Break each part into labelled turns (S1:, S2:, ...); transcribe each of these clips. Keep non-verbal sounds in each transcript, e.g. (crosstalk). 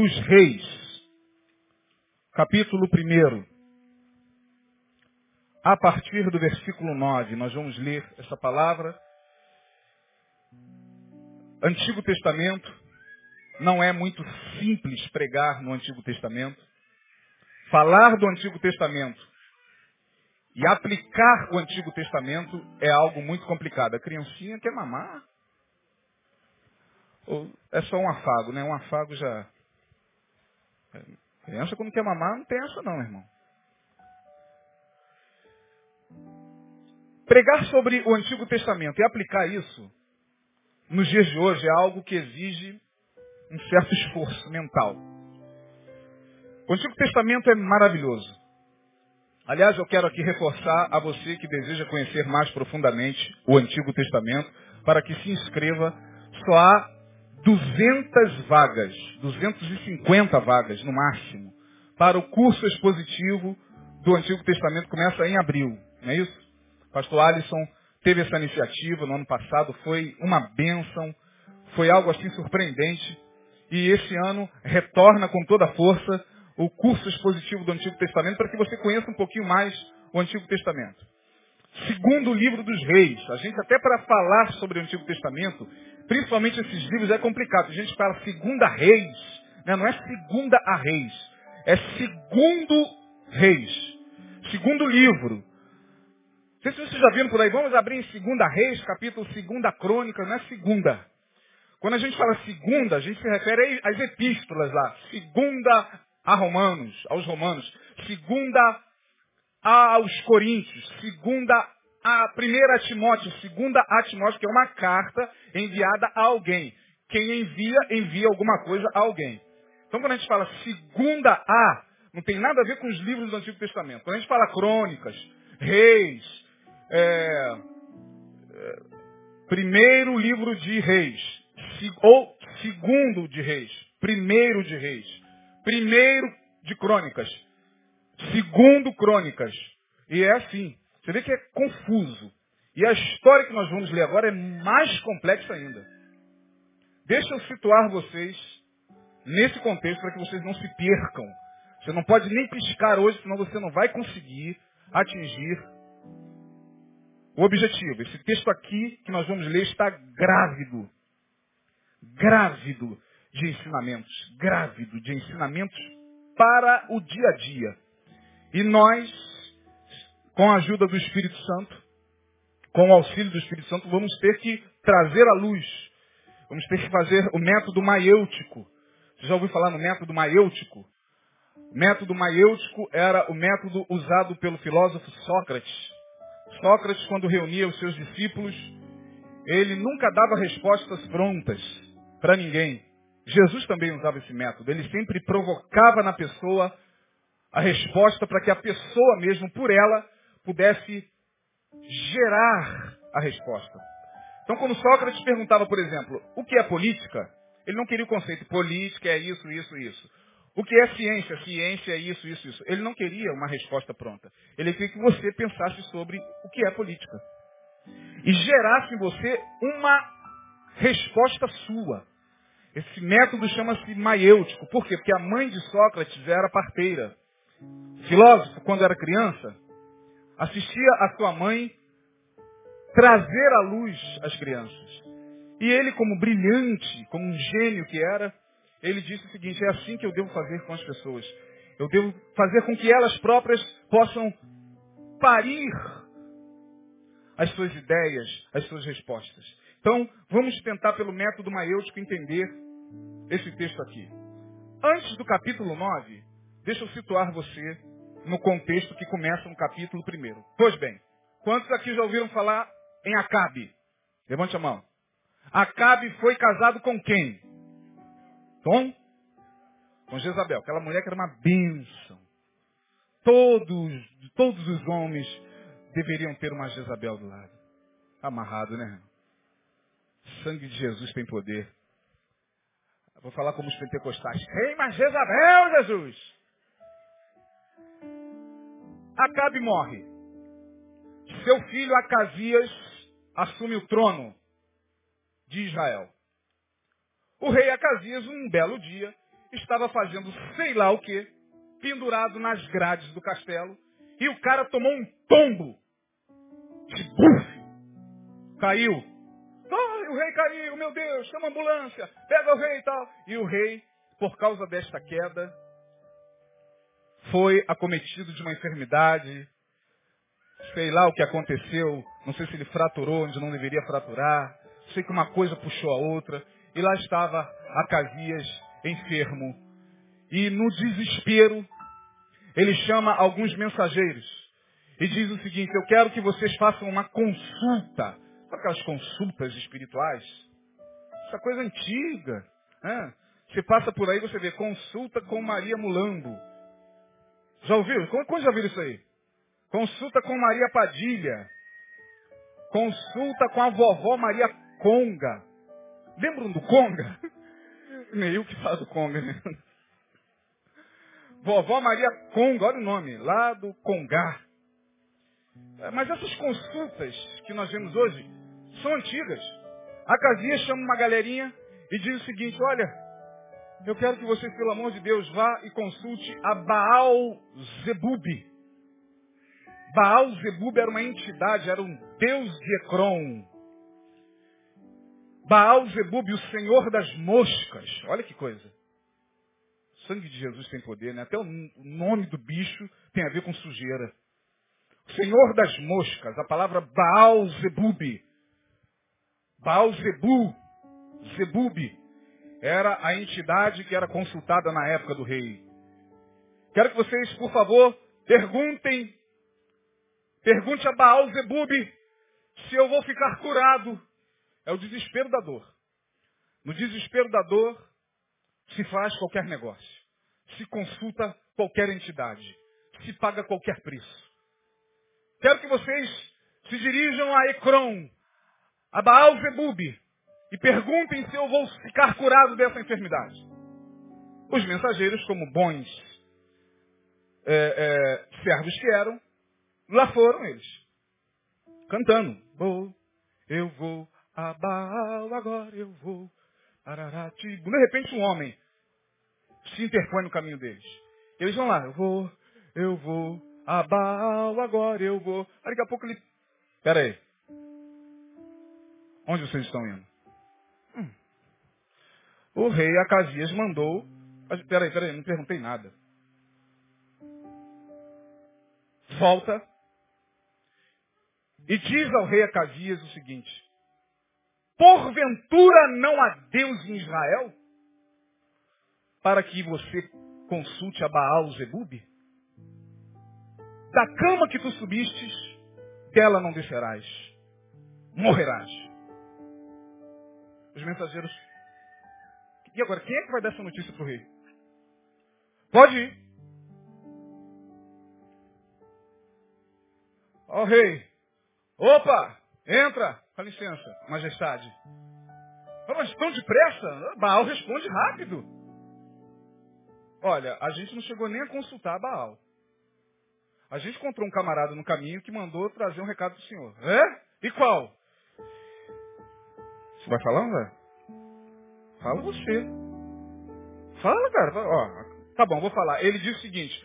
S1: dos Reis, capítulo 1. A partir do versículo 9, nós vamos ler essa palavra. Antigo Testamento, não é muito simples pregar no Antigo Testamento. Falar do Antigo Testamento e aplicar o Antigo Testamento é algo muito complicado. A criancinha quer mamar. Ou é só um afago, né? Um afago já. Criança quando quer mamar não tem essa não, irmão. Pregar sobre o Antigo Testamento e aplicar isso nos dias de hoje é algo que exige um certo esforço mental. O Antigo Testamento é maravilhoso. Aliás, eu quero aqui reforçar a você que deseja conhecer mais profundamente o Antigo Testamento, para que se inscreva. Só há 200 vagas, 250 vagas no máximo, para o curso expositivo do Antigo Testamento. Começa em abril, não é isso? Pastor Alisson teve essa iniciativa no ano passado, foi uma bênção, foi algo assim surpreendente. E esse ano retorna com toda a força o curso expositivo do Antigo Testamento para que você conheça um pouquinho mais o Antigo Testamento. Segundo o livro dos reis, a gente até para falar sobre o Antigo Testamento, principalmente esses livros é complicado. A gente fala segunda reis, né? não é segunda a reis, é segundo reis. Segundo livro. Não sei se vocês já viram por aí, vamos abrir em segunda reis, capítulo segunda crônica, não é segunda. Quando a gente fala segunda, a gente se refere às epístolas lá. Segunda a Romanos, aos Romanos. Segunda aos Coríntios. Segunda a primeira a Timóteo. Segunda a Timóteo, que é uma carta enviada a alguém. Quem envia, envia alguma coisa a alguém. Então quando a gente fala segunda a, não tem nada a ver com os livros do Antigo Testamento. Quando a gente fala crônicas, reis, é, é, primeiro livro de reis, ou segundo de reis, primeiro de reis, primeiro de crônicas, segundo crônicas. E é assim. Você vê que é confuso. E a história que nós vamos ler agora é mais complexa ainda. Deixa eu situar vocês nesse contexto para que vocês não se percam. Você não pode nem piscar hoje, senão você não vai conseguir atingir o objetivo. Esse texto aqui que nós vamos ler está grávido grávido de ensinamentos, grávido de ensinamentos para o dia a dia. E nós, com a ajuda do Espírito Santo, com o auxílio do Espírito Santo, vamos ter que trazer à luz. Vamos ter que fazer o método maiêutico. Você já ouviu falar no método maiêutico? O método maiêutico era o método usado pelo filósofo Sócrates. Sócrates, quando reunia os seus discípulos, ele nunca dava respostas prontas para ninguém. Jesus também usava esse método. Ele sempre provocava na pessoa a resposta para que a pessoa mesmo, por ela, pudesse gerar a resposta. Então, quando Sócrates perguntava, por exemplo, o que é política, ele não queria o conceito política é isso, isso, isso. O que é ciência? Ciência é isso, isso, isso. Ele não queria uma resposta pronta. Ele queria que você pensasse sobre o que é política. E gerasse em você uma resposta sua. Esse método chama-se maiêutico. Por quê? Porque a mãe de Sócrates era parteira. Filósofo, quando era criança, assistia a sua mãe trazer à luz as crianças. E ele, como brilhante, como um gênio que era, ele disse o seguinte, é assim que eu devo fazer com as pessoas. Eu devo fazer com que elas próprias possam parir as suas ideias, as suas respostas. Então, vamos tentar pelo método maiêutico entender esse texto aqui. Antes do capítulo 9, deixa eu situar você no contexto que começa no capítulo 1. Pois bem, quantos aqui já ouviram falar em Acabe? Levante a mão. Acabe foi casado com quem? Com? Com Jezabel, aquela mulher que era uma bênção. Todos, todos os homens deveriam ter uma Jezabel do lado. Amarrado, né? Sangue de Jesus tem poder. Vou falar como os pentecostais. Rei, mas Jezabel, Jesus! Acabe morre. Seu filho Acasias assume o trono de Israel. O rei Acasias, um belo dia, estava fazendo sei lá o que, pendurado nas grades do castelo, e o cara tomou um tombo de bufe. Caiu. Ai, o rei caiu, meu Deus, chama a ambulância, pega o rei e tal. E o rei, por causa desta queda, foi acometido de uma enfermidade, sei lá o que aconteceu, não sei se ele fraturou onde não deveria fraturar, sei que uma coisa puxou a outra, e lá estava Acasias enfermo. E no desespero, ele chama alguns mensageiros e diz o seguinte, eu quero que vocês façam uma consulta. Aquelas consultas espirituais? Essa coisa antiga. Né? Você passa por aí, você vê consulta com Maria Mulambo. Já ouviu? Quando já viram isso aí? Consulta com Maria Padilha. Consulta com a vovó Maria Conga. Lembram do Conga? (laughs) Meio que faz o Conga, né? (laughs) Vovó Maria Conga, olha o nome, lá do Congá. É, mas essas consultas que nós vemos hoje são antigas. A casinha chama uma galerinha e diz o seguinte, olha, eu quero que vocês, pelo amor de Deus, vá e consulte a Baal Zebub. Baal Zebub era uma entidade, era um deus de Ecrom. Baal Zebub, o senhor das moscas. Olha que coisa. O sangue de Jesus tem poder, né? Até o nome do bicho tem a ver com sujeira. O senhor das moscas, a palavra Baal Zebub. Baal Zebu, Zebub, era a entidade que era consultada na época do rei. Quero que vocês, por favor, perguntem, pergunte a Baal Zebub se eu vou ficar curado é o desespero da dor. No desespero da dor, se faz qualquer negócio. Se consulta qualquer entidade. Se paga qualquer preço. Quero que vocês se dirijam a Ecrom, a Baal Zebub, e perguntem se eu vou ficar curado dessa enfermidade. Os mensageiros, como bons é, é, servos que eram, lá foram eles, cantando. Vou, eu vou a Baal, agora eu vou. Araratibu. De repente um homem se interpõe no caminho deles. Eles vão lá, eu vou, eu vou, a Baal, agora eu vou. Aí daqui a pouco ele. Pera aí. Onde vocês estão indo? O rei Acasias mandou. Peraí, peraí, não perguntei nada. Volta. E diz ao rei Acasias o seguinte: Porventura não há Deus em Israel? Para que você consulte a Baal Zebub? Da cama que tu subistes, dela não descerás. Morrerás. Os mensageiros. E agora, quem é que vai dar essa notícia para o rei? Pode ir. Ó oh, rei. Opa! Entra! Com licença, majestade. Mas tão depressa? Baal responde rápido. Olha, a gente não chegou nem a consultar Baal. A gente encontrou um camarada no caminho que mandou trazer um recado do senhor. É? E qual? Você vai falar, não vai? Fala você. Fala, cara. Ó, tá bom, vou falar. Ele diz o seguinte.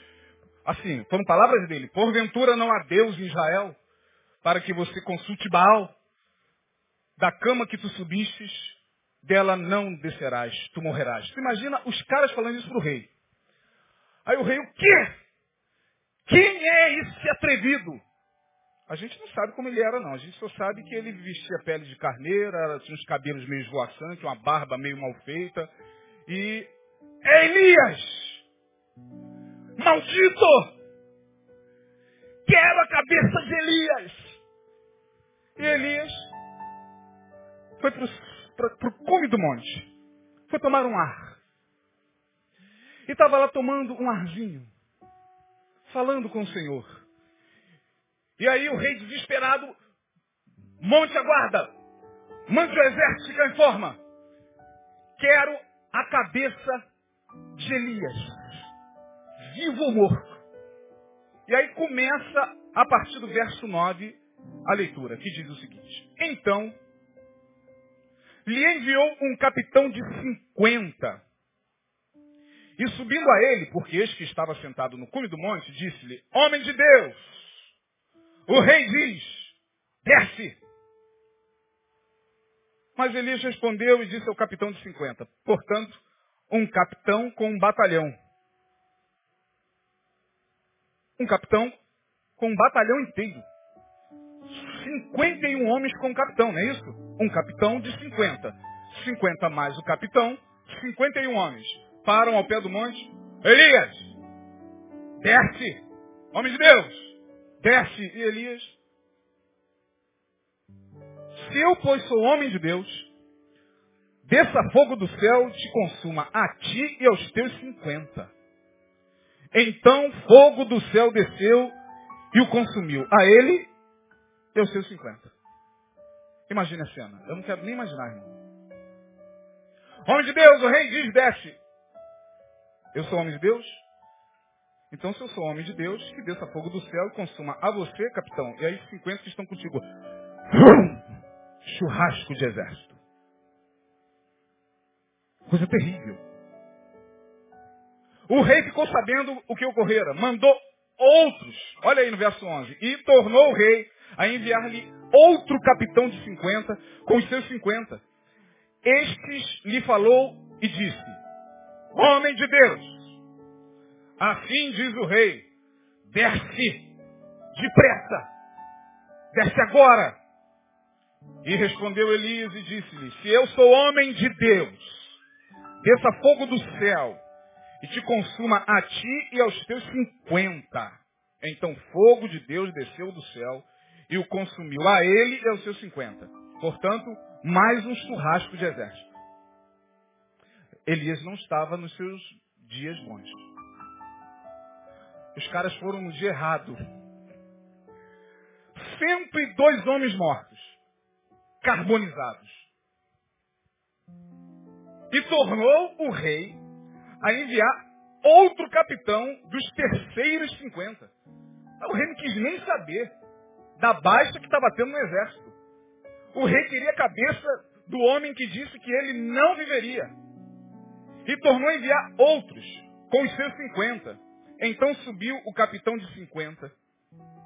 S1: Assim, foram palavras dele. Porventura não há Deus em Israel para que você consulte Baal da cama que tu subistes, dela não descerás, tu morrerás. Tu imagina os caras falando isso pro rei. Aí o rei, o quê? Quem é esse atrevido? A gente não sabe como ele era, não. A gente só sabe que ele vestia pele de carneira, tinha uns cabelos meio esvoaçantes, uma barba meio mal feita. E é Elias! Maldito! Quero a cabeça de Elias! E Elias foi para o cume do monte. Foi tomar um ar. E estava lá tomando um arzinho. Falando com o Senhor. E aí o rei desesperado, monte a guarda. Mande o exército ficar em forma. Quero a cabeça de Elias, vivo ou morto. E aí começa, a partir do verso 9, a leitura, que diz o seguinte. Então, lhe enviou um capitão de cinquenta. E subindo a ele, porque este que estava sentado no cume do monte, disse-lhe, homem de Deus, o rei diz, desce. Mas Elias respondeu e disse ao capitão de cinquenta, portanto, um capitão com um batalhão. Um capitão com um batalhão inteiro. 51 homens com um capitão, não é isso? Um capitão de 50. 50 mais o capitão, 51 homens. Param ao pé do monte. Elias, desce. Homem de Deus, desce. E Elias, se eu, pois, sou homem de Deus, desça fogo do céu, te consuma a ti e aos teus 50. Então fogo do céu desceu e o consumiu. A ele e aos seus 50. Imagine a cena. Eu não quero nem imaginar, irmão. Homem de Deus, o rei diz, desce. Eu sou homem de Deus? Então, se eu sou homem de Deus, que desça fogo do céu e consuma a você, capitão, e aí 50 que estão contigo. Churrasco de exército. Coisa terrível. O rei ficou sabendo o que ocorrera. Mandou outros, olha aí no verso 11, e tornou o rei a enviar-lhe outro capitão de 50 com os seus 50. Estes lhe falou e disse, homem de Deus, assim diz o rei, desce depressa, desce agora. E respondeu Elias e disse-lhe, se eu sou homem de Deus, desça fogo do céu e te consuma a ti e aos teus cinquenta. Então fogo de Deus desceu do céu e o consumiu a ele e aos seus cinquenta. Portanto, mais um churrasco de exército. Elias não estava nos seus dias bons. Os caras foram no dia errado. 102 homens mortos, carbonizados. E tornou o rei a enviar outro capitão dos terceiros 50. O rei não quis nem saber da baixa que estava tendo no exército. O rei queria a cabeça do homem que disse que ele não viveria. E tornou a enviar outros, com os seus 50. Então subiu o capitão de 50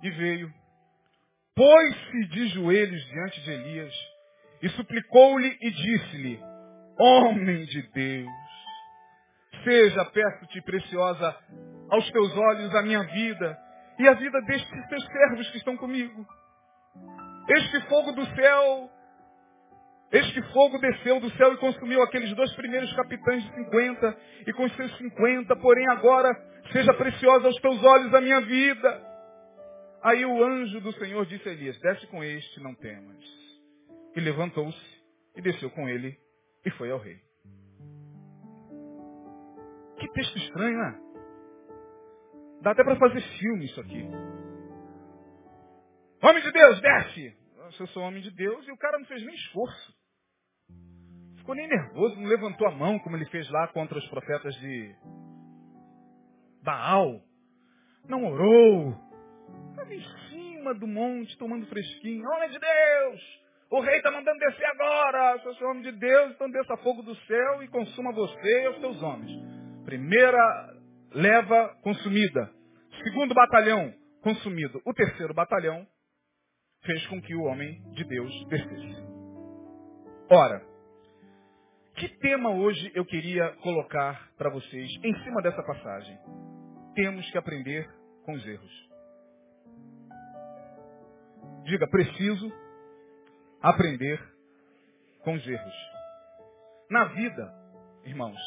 S1: e veio. Pôs-se de joelhos diante de Elias e suplicou-lhe e disse-lhe, Homem de Deus, seja, peço-te, preciosa aos teus olhos a minha vida e a vida destes teus servos que estão comigo. Este fogo do céu, este fogo desceu do céu e consumiu aqueles dois primeiros capitães de 50 e com os seus 50, porém agora seja preciosa aos teus olhos a minha vida. Aí o anjo do Senhor disse a Elias, desce com este, não temas. E levantou-se e desceu com ele e foi ao rei. Que texto estranho, né? Dá até para fazer filme isso aqui. Homem de Deus, desce! Eu sou homem de Deus e o cara não fez nem esforço. Ficou nem nervoso, não levantou a mão como ele fez lá contra os profetas de Baal. Não orou. Estava em cima do monte tomando fresquinho. Homem de Deus! O rei está mandando descer agora. Eu sou homem de Deus, então desça fogo do céu e consuma você e os teus homens. Primeira leva consumida. Segundo batalhão consumido. O terceiro batalhão fez com que o homem de Deus descesse. Ora, que tema hoje eu queria colocar para vocês em cima dessa passagem? Temos que aprender com os erros. Diga, preciso aprender com os erros. Na vida, irmãos,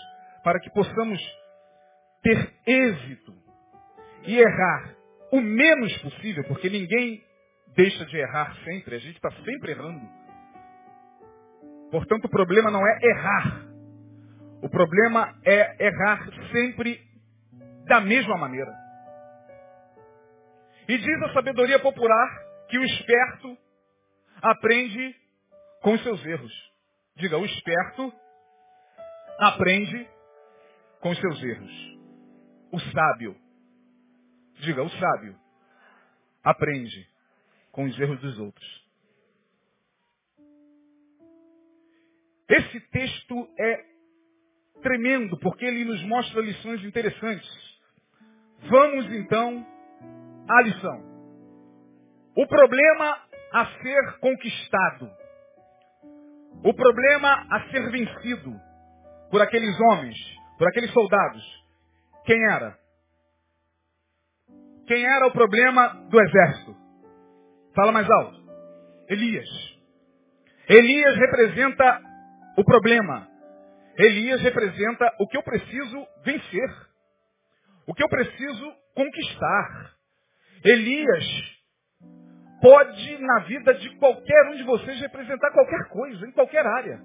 S1: para que possamos ter êxito e errar o menos possível, porque ninguém deixa de errar sempre, a gente está sempre errando. Portanto, o problema não é errar. O problema é errar sempre da mesma maneira. E diz a sabedoria popular que o esperto aprende com os seus erros. Diga, o esperto aprende com os seus erros. O sábio, diga, o sábio, aprende com os erros dos outros. Esse texto é tremendo, porque ele nos mostra lições interessantes. Vamos então à lição. O problema a ser conquistado. O problema a ser vencido por aqueles homens, por aqueles soldados. Quem era? Quem era o problema do exército? Fala mais alto. Elias. Elias representa o problema. Elias representa o que eu preciso vencer. O que eu preciso conquistar. Elias pode, na vida de qualquer um de vocês, representar qualquer coisa, em qualquer área.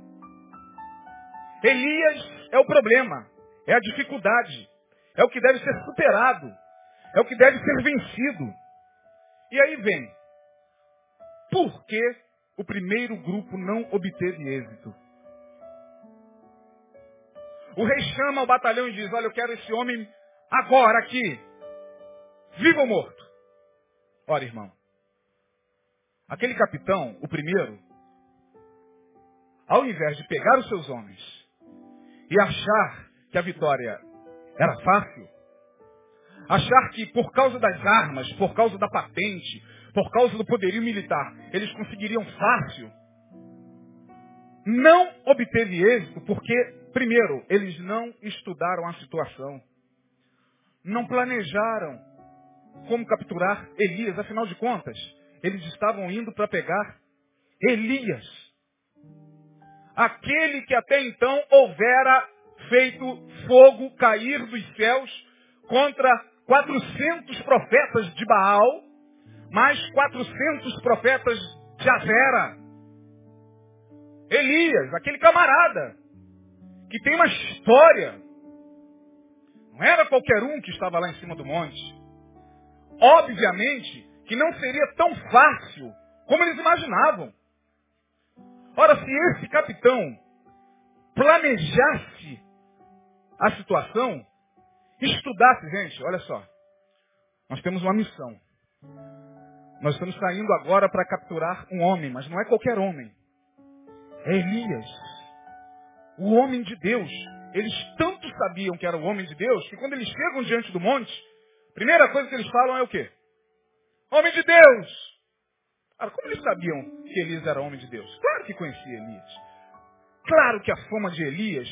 S1: Elias é o problema, é a dificuldade, é o que deve ser superado, é o que deve ser vencido. E aí vem, por que o primeiro grupo não obteve êxito? O rei chama o batalhão e diz, olha, eu quero esse homem agora aqui, vivo ou morto. Ora, irmão, aquele capitão, o primeiro, ao invés de pegar os seus homens e achar que a vitória era fácil, achar que por causa das armas, por causa da patente, por causa do poderio militar, eles conseguiriam fácil, não obteve êxito porque, primeiro, eles não estudaram a situação, não planejaram como capturar Elias, afinal de contas, eles estavam indo para pegar Elias. Aquele que até então houvera feito fogo cair dos céus contra 400 profetas de Baal, mais 400 profetas de Azera. Elias, aquele camarada, que tem uma história. Não era qualquer um que estava lá em cima do monte. Obviamente que não seria tão fácil como eles imaginavam. Ora, se esse capitão planejasse a situação, estudasse, gente, olha só. Nós temos uma missão. Nós estamos saindo agora para capturar um homem, mas não é qualquer homem. É Elias. O homem de Deus. Eles tanto sabiam que era o homem de Deus, que quando eles chegam diante do monte, a primeira coisa que eles falam é o quê? Homem de Deus! Agora, como eles sabiam que Elias era homem de Deus? Claro que conhecia Elias. Claro que a fama de Elias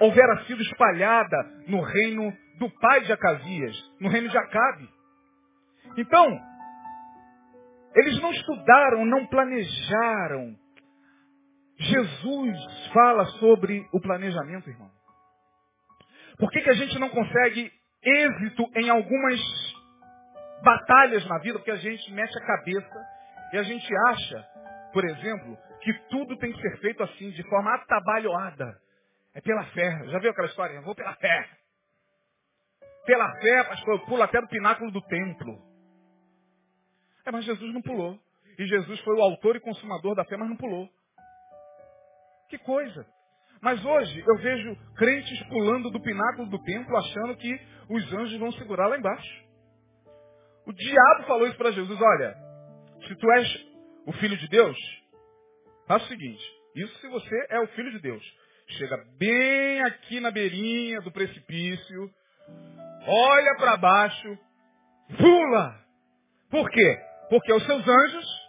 S1: houvera sido espalhada no reino do pai de Acasias, no reino de Acabe. Então, eles não estudaram, não planejaram. Jesus fala sobre o planejamento, irmão. Por que, que a gente não consegue êxito em algumas batalhas na vida? Porque a gente mete a cabeça e a gente acha, por exemplo, que tudo tem que ser feito assim, de forma atabalhoada. É pela fé. Já viu aquela história? Eu vou pela fé. Pela fé, pastor, eu pulo até do pináculo do templo. É, mas Jesus não pulou. E Jesus foi o autor e consumador da fé, mas não pulou. Que coisa. Mas hoje eu vejo crentes pulando do pináculo do templo, achando que os anjos vão segurar lá embaixo. O diabo falou isso para Jesus, olha, se tu és o filho de Deus, faz o seguinte, isso se você é o filho de Deus. Chega bem aqui na beirinha do precipício, olha para baixo, pula. Por quê? Porque os seus anjos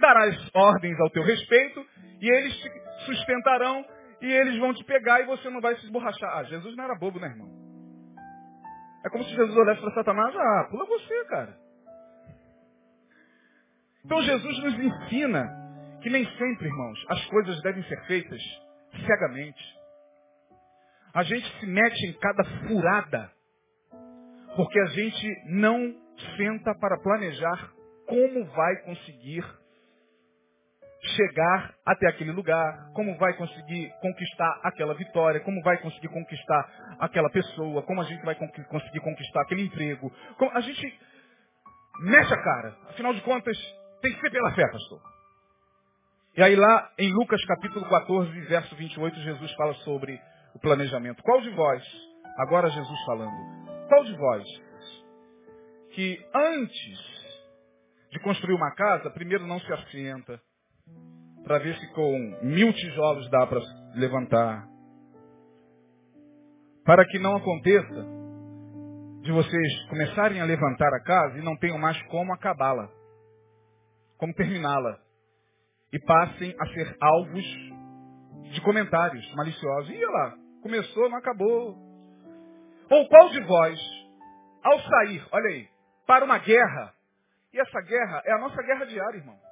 S1: darás ordens ao teu respeito e eles te sustentarão e eles vão te pegar e você não vai se esborrachar. Ah, Jesus não era bobo, né, irmão? É como se Jesus olhasse para Satanás, ah, pula você, cara. Então Jesus nos ensina que nem sempre, irmãos, as coisas devem ser feitas cegamente. A gente se mete em cada furada, porque a gente não senta para planejar como vai conseguir chegar até aquele lugar, como vai conseguir conquistar aquela vitória, como vai conseguir conquistar aquela pessoa, como a gente vai conseguir conquistar aquele emprego. Como a gente mexe a cara. Afinal de contas, tem que ser pela fé, pastor. E aí lá em Lucas capítulo 14, verso 28, Jesus fala sobre o planejamento. Qual de vós, agora Jesus falando, qual de vós que antes de construir uma casa, primeiro não se assenta para ver se com mil tijolos dá para levantar. Para que não aconteça de vocês começarem a levantar a casa e não tenham mais como acabá-la, como terminá-la. E passem a ser alvos de comentários maliciosos. E lá, começou, não acabou. Ou qual de vós, ao sair, olha aí, para uma guerra, e essa guerra é a nossa guerra diária, irmão.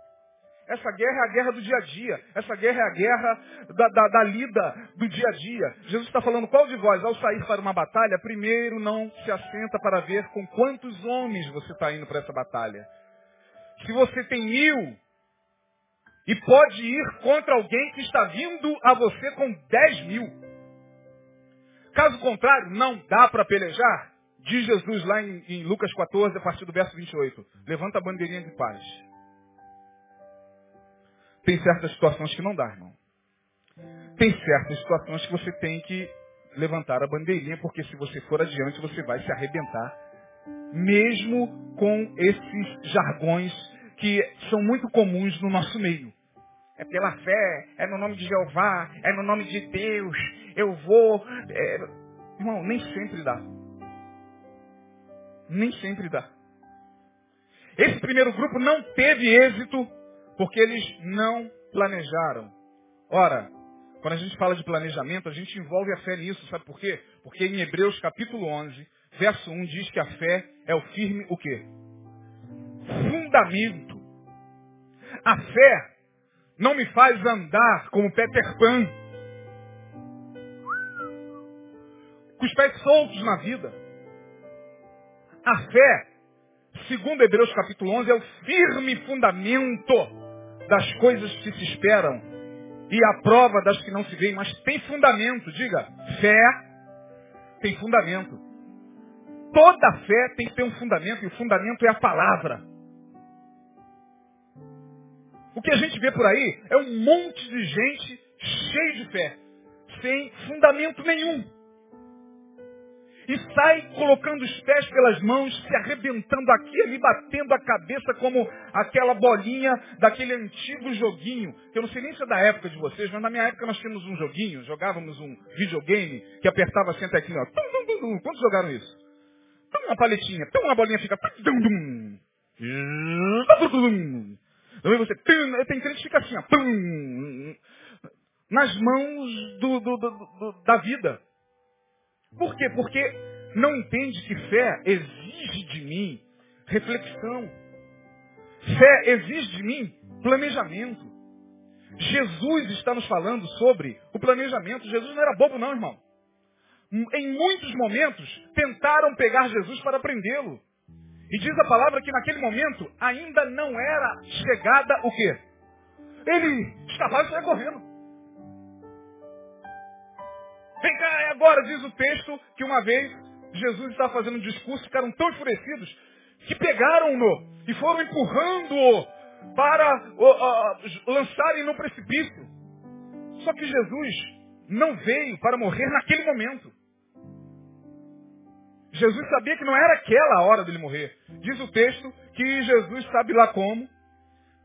S1: Essa guerra é a guerra do dia a dia. Essa guerra é a guerra da, da, da lida do dia a dia. Jesus está falando, qual de vós, ao sair para uma batalha, primeiro não se assenta para ver com quantos homens você está indo para essa batalha. Se você tem mil e pode ir contra alguém que está vindo a você com dez mil. Caso contrário, não dá para pelejar. Diz Jesus lá em, em Lucas 14, a partir do verso 28. Levanta a bandeirinha de paz. Tem certas situações que não dá, irmão. Tem certas situações que você tem que levantar a bandeirinha, porque se você for adiante, você vai se arrebentar. Mesmo com esses jargões que são muito comuns no nosso meio. É pela fé, é no nome de Jeová, é no nome de Deus, eu vou. É... Irmão, nem sempre dá. Nem sempre dá. Esse primeiro grupo não teve êxito porque eles não planejaram. Ora, quando a gente fala de planejamento, a gente envolve a fé nisso, sabe por quê? Porque em Hebreus capítulo 11, verso 1 diz que a fé é o firme o quê? Fundamento. A fé não me faz andar como Peter Pan, com os pés soltos na vida. A fé, segundo Hebreus capítulo 11, é o firme fundamento das coisas que se esperam e a prova das que não se veem, mas tem fundamento, diga, fé tem fundamento. Toda fé tem que ter um fundamento, e o fundamento é a palavra. O que a gente vê por aí é um monte de gente cheio de fé, sem fundamento nenhum e sai colocando os pés pelas mãos, se arrebentando aqui ali, batendo a cabeça como aquela bolinha daquele antigo joguinho, que eu não sei nem se é da época de vocês, mas na minha época nós tínhamos um joguinho, jogávamos um videogame que apertava assim até aqui, ó. Quantos jogaram isso? Uma paletinha, uma bolinha fica. Também você. Tem crente que fica assim, ó. Nas mãos do, do, do, da vida. Por quê? Porque não entende que fé exige de mim reflexão. Fé exige de mim planejamento. Jesus está nos falando sobre o planejamento. Jesus não era bobo não, irmão. Em muitos momentos tentaram pegar Jesus para prendê-lo. E diz a palavra que naquele momento ainda não era chegada o quê? Ele estava e correndo. Vem cá, é agora, diz o texto, que uma vez Jesus estava fazendo um discurso, ficaram tão enfurecidos que pegaram-no e foram empurrando-o para uh, uh, lançarem no precipício. Só que Jesus não veio para morrer naquele momento. Jesus sabia que não era aquela a hora dele morrer. Diz o texto que Jesus sabe lá como,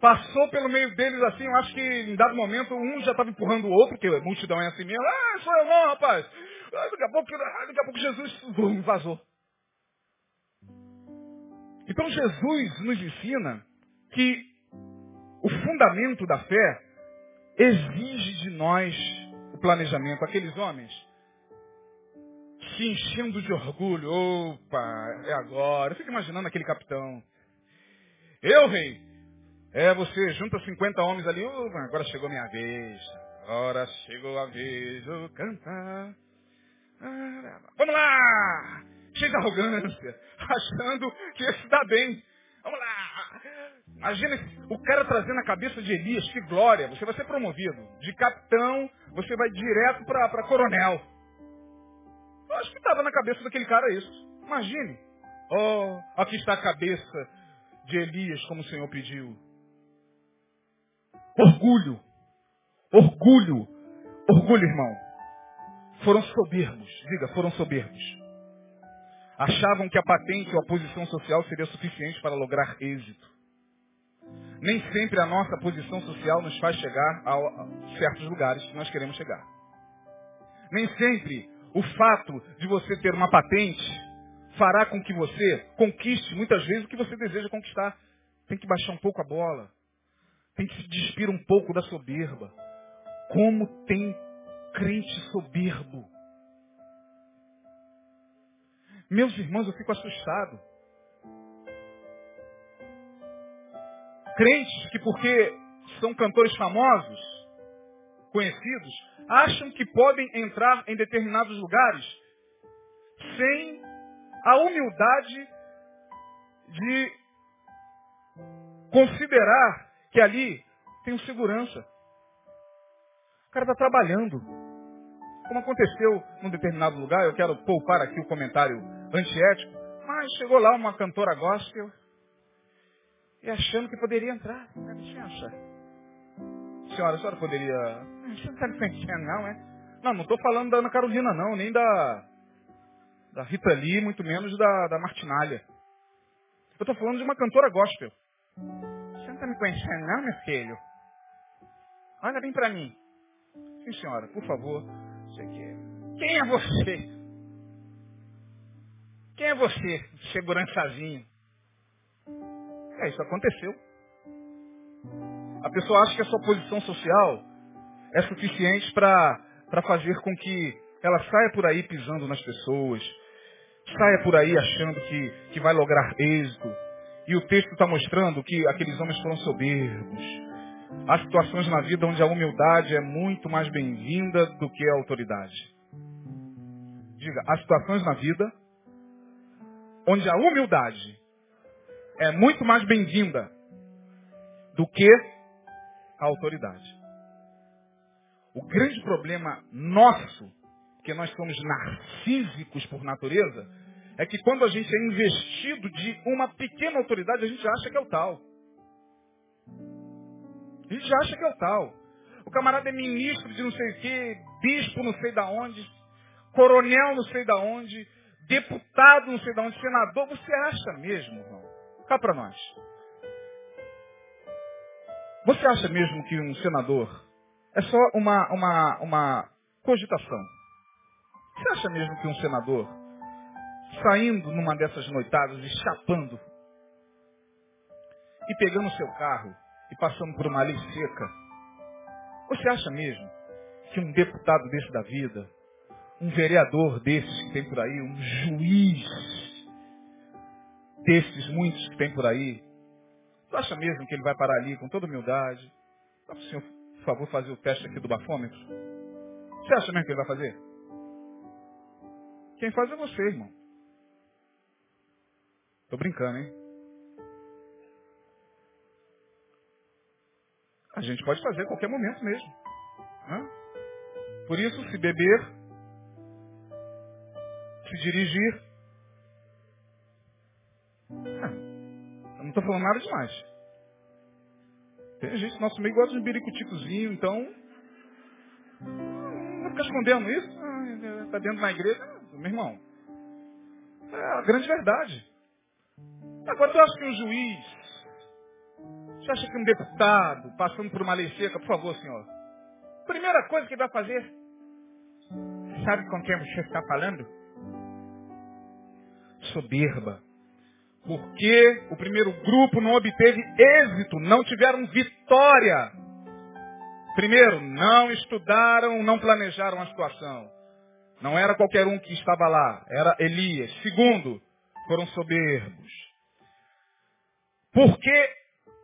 S1: Passou pelo meio deles assim, eu acho que em dado momento um já estava empurrando o outro, porque a multidão é assim mesmo. Ah, sou eu não, rapaz. Ah, daqui a pouco, ah, daqui a pouco Jesus vazou. Então Jesus nos ensina que o fundamento da fé exige de nós o planejamento. Aqueles homens se enchendo de orgulho. Opa, é agora. Eu fico imaginando aquele capitão. Eu, rei, é, você junta 50 homens ali, oh, agora chegou minha vez. Agora chegou a vez de cantar. Ah, vamos lá! Cheio de arrogância, (laughs) achando que ia se dar bem. Vamos lá! Imagina o cara trazendo a cabeça de Elias, que glória! Você vai ser promovido. De capitão, você vai direto para coronel. Eu acho que estava na cabeça daquele cara isso. Imagine. Oh, aqui está a cabeça de Elias, como o Senhor pediu. Orgulho. Orgulho. Orgulho, irmão. Foram soberbos. Diga, foram soberbos. Achavam que a patente ou a posição social seria suficiente para lograr êxito. Nem sempre a nossa posição social nos faz chegar a certos lugares que nós queremos chegar. Nem sempre o fato de você ter uma patente fará com que você conquiste muitas vezes o que você deseja conquistar. Tem que baixar um pouco a bola. Tem que se despir um pouco da soberba. Como tem crente soberbo. Meus irmãos, eu fico assustado. Crentes que porque são cantores famosos, conhecidos, acham que podem entrar em determinados lugares sem a humildade de considerar que ali tem segurança. O cara está trabalhando. Como aconteceu num determinado lugar, eu quero poupar aqui o comentário antiético, mas chegou lá uma cantora gospel e achando que poderia entrar. Dá licença. Senhora, a senhora poderia. Você não está conhecendo, não, é? Não, não estou falando da Ana Carolina, não, nem da, da Rita Lee, muito menos da, da Martinalha. Eu estou falando de uma cantora gospel. Está me conhecendo, não, meu filho? Olha bem para mim. Sim, senhora, por favor. Quem é você? Quem é você, segurançazinho? É, isso aconteceu. A pessoa acha que a sua posição social é suficiente para fazer com que ela saia por aí pisando nas pessoas, saia por aí achando que, que vai lograr êxito. E o texto está mostrando que aqueles homens foram soberbos. Há situações na vida onde a humildade é muito mais bem-vinda do que a autoridade. Diga, há situações na vida onde a humildade é muito mais bem-vinda do que a autoridade. O grande problema nosso, que nós somos narcísicos por natureza, é que quando a gente é investido de uma pequena autoridade, a gente acha que é o tal. A gente acha que é o tal. O camarada é ministro de não sei o quê, bispo não sei da onde, coronel não sei da onde, deputado não sei da onde, senador. Você acha mesmo, irmão? Cá para nós. Você acha mesmo que um senador é só uma, uma, uma cogitação? Você acha mesmo que um senador, saindo numa dessas noitadas e chapando, e pegando seu carro e passando por uma lei seca, você acha mesmo que um deputado desse da vida, um vereador desses que tem por aí, um juiz desses muitos que tem por aí, tu acha mesmo que ele vai parar ali com toda humildade? Dá para o senhor, por favor, fazer o teste aqui do bafômetro? Você acha mesmo que ele vai fazer? Quem faz é você, irmão. Tô brincando, hein? A gente pode fazer a qualquer momento mesmo. Né? Por isso, se beber, se dirigir. Ah, eu não estou falando nada demais. Tem gente no nosso meio gosta de um biricuticozinho, então. Não ficar escondendo isso. Está dentro da igreja. Meu irmão. É a grande verdade. Agora tu acha que um juiz. Você acha que um deputado, passando por uma lei seca, por favor, senhor. Primeira coisa que ele vai fazer. Sabe com quem você está falando? soberba. Porque o primeiro grupo não obteve êxito, não tiveram vitória. Primeiro, não estudaram, não planejaram a situação. Não era qualquer um que estava lá, era Elias. Segundo, foram soberbos. Porque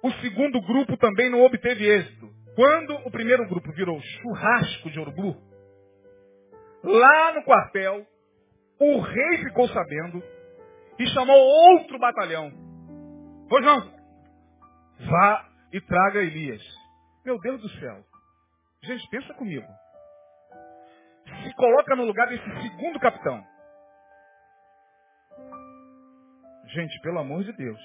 S1: o segundo grupo também não obteve êxito. Quando o primeiro grupo virou churrasco de urubu, lá no quartel, o rei ficou sabendo e chamou outro batalhão. Pois não. Vá e traga Elias. Meu Deus do céu. Gente, pensa comigo. Se coloca no lugar desse segundo capitão. Gente, pelo amor de Deus.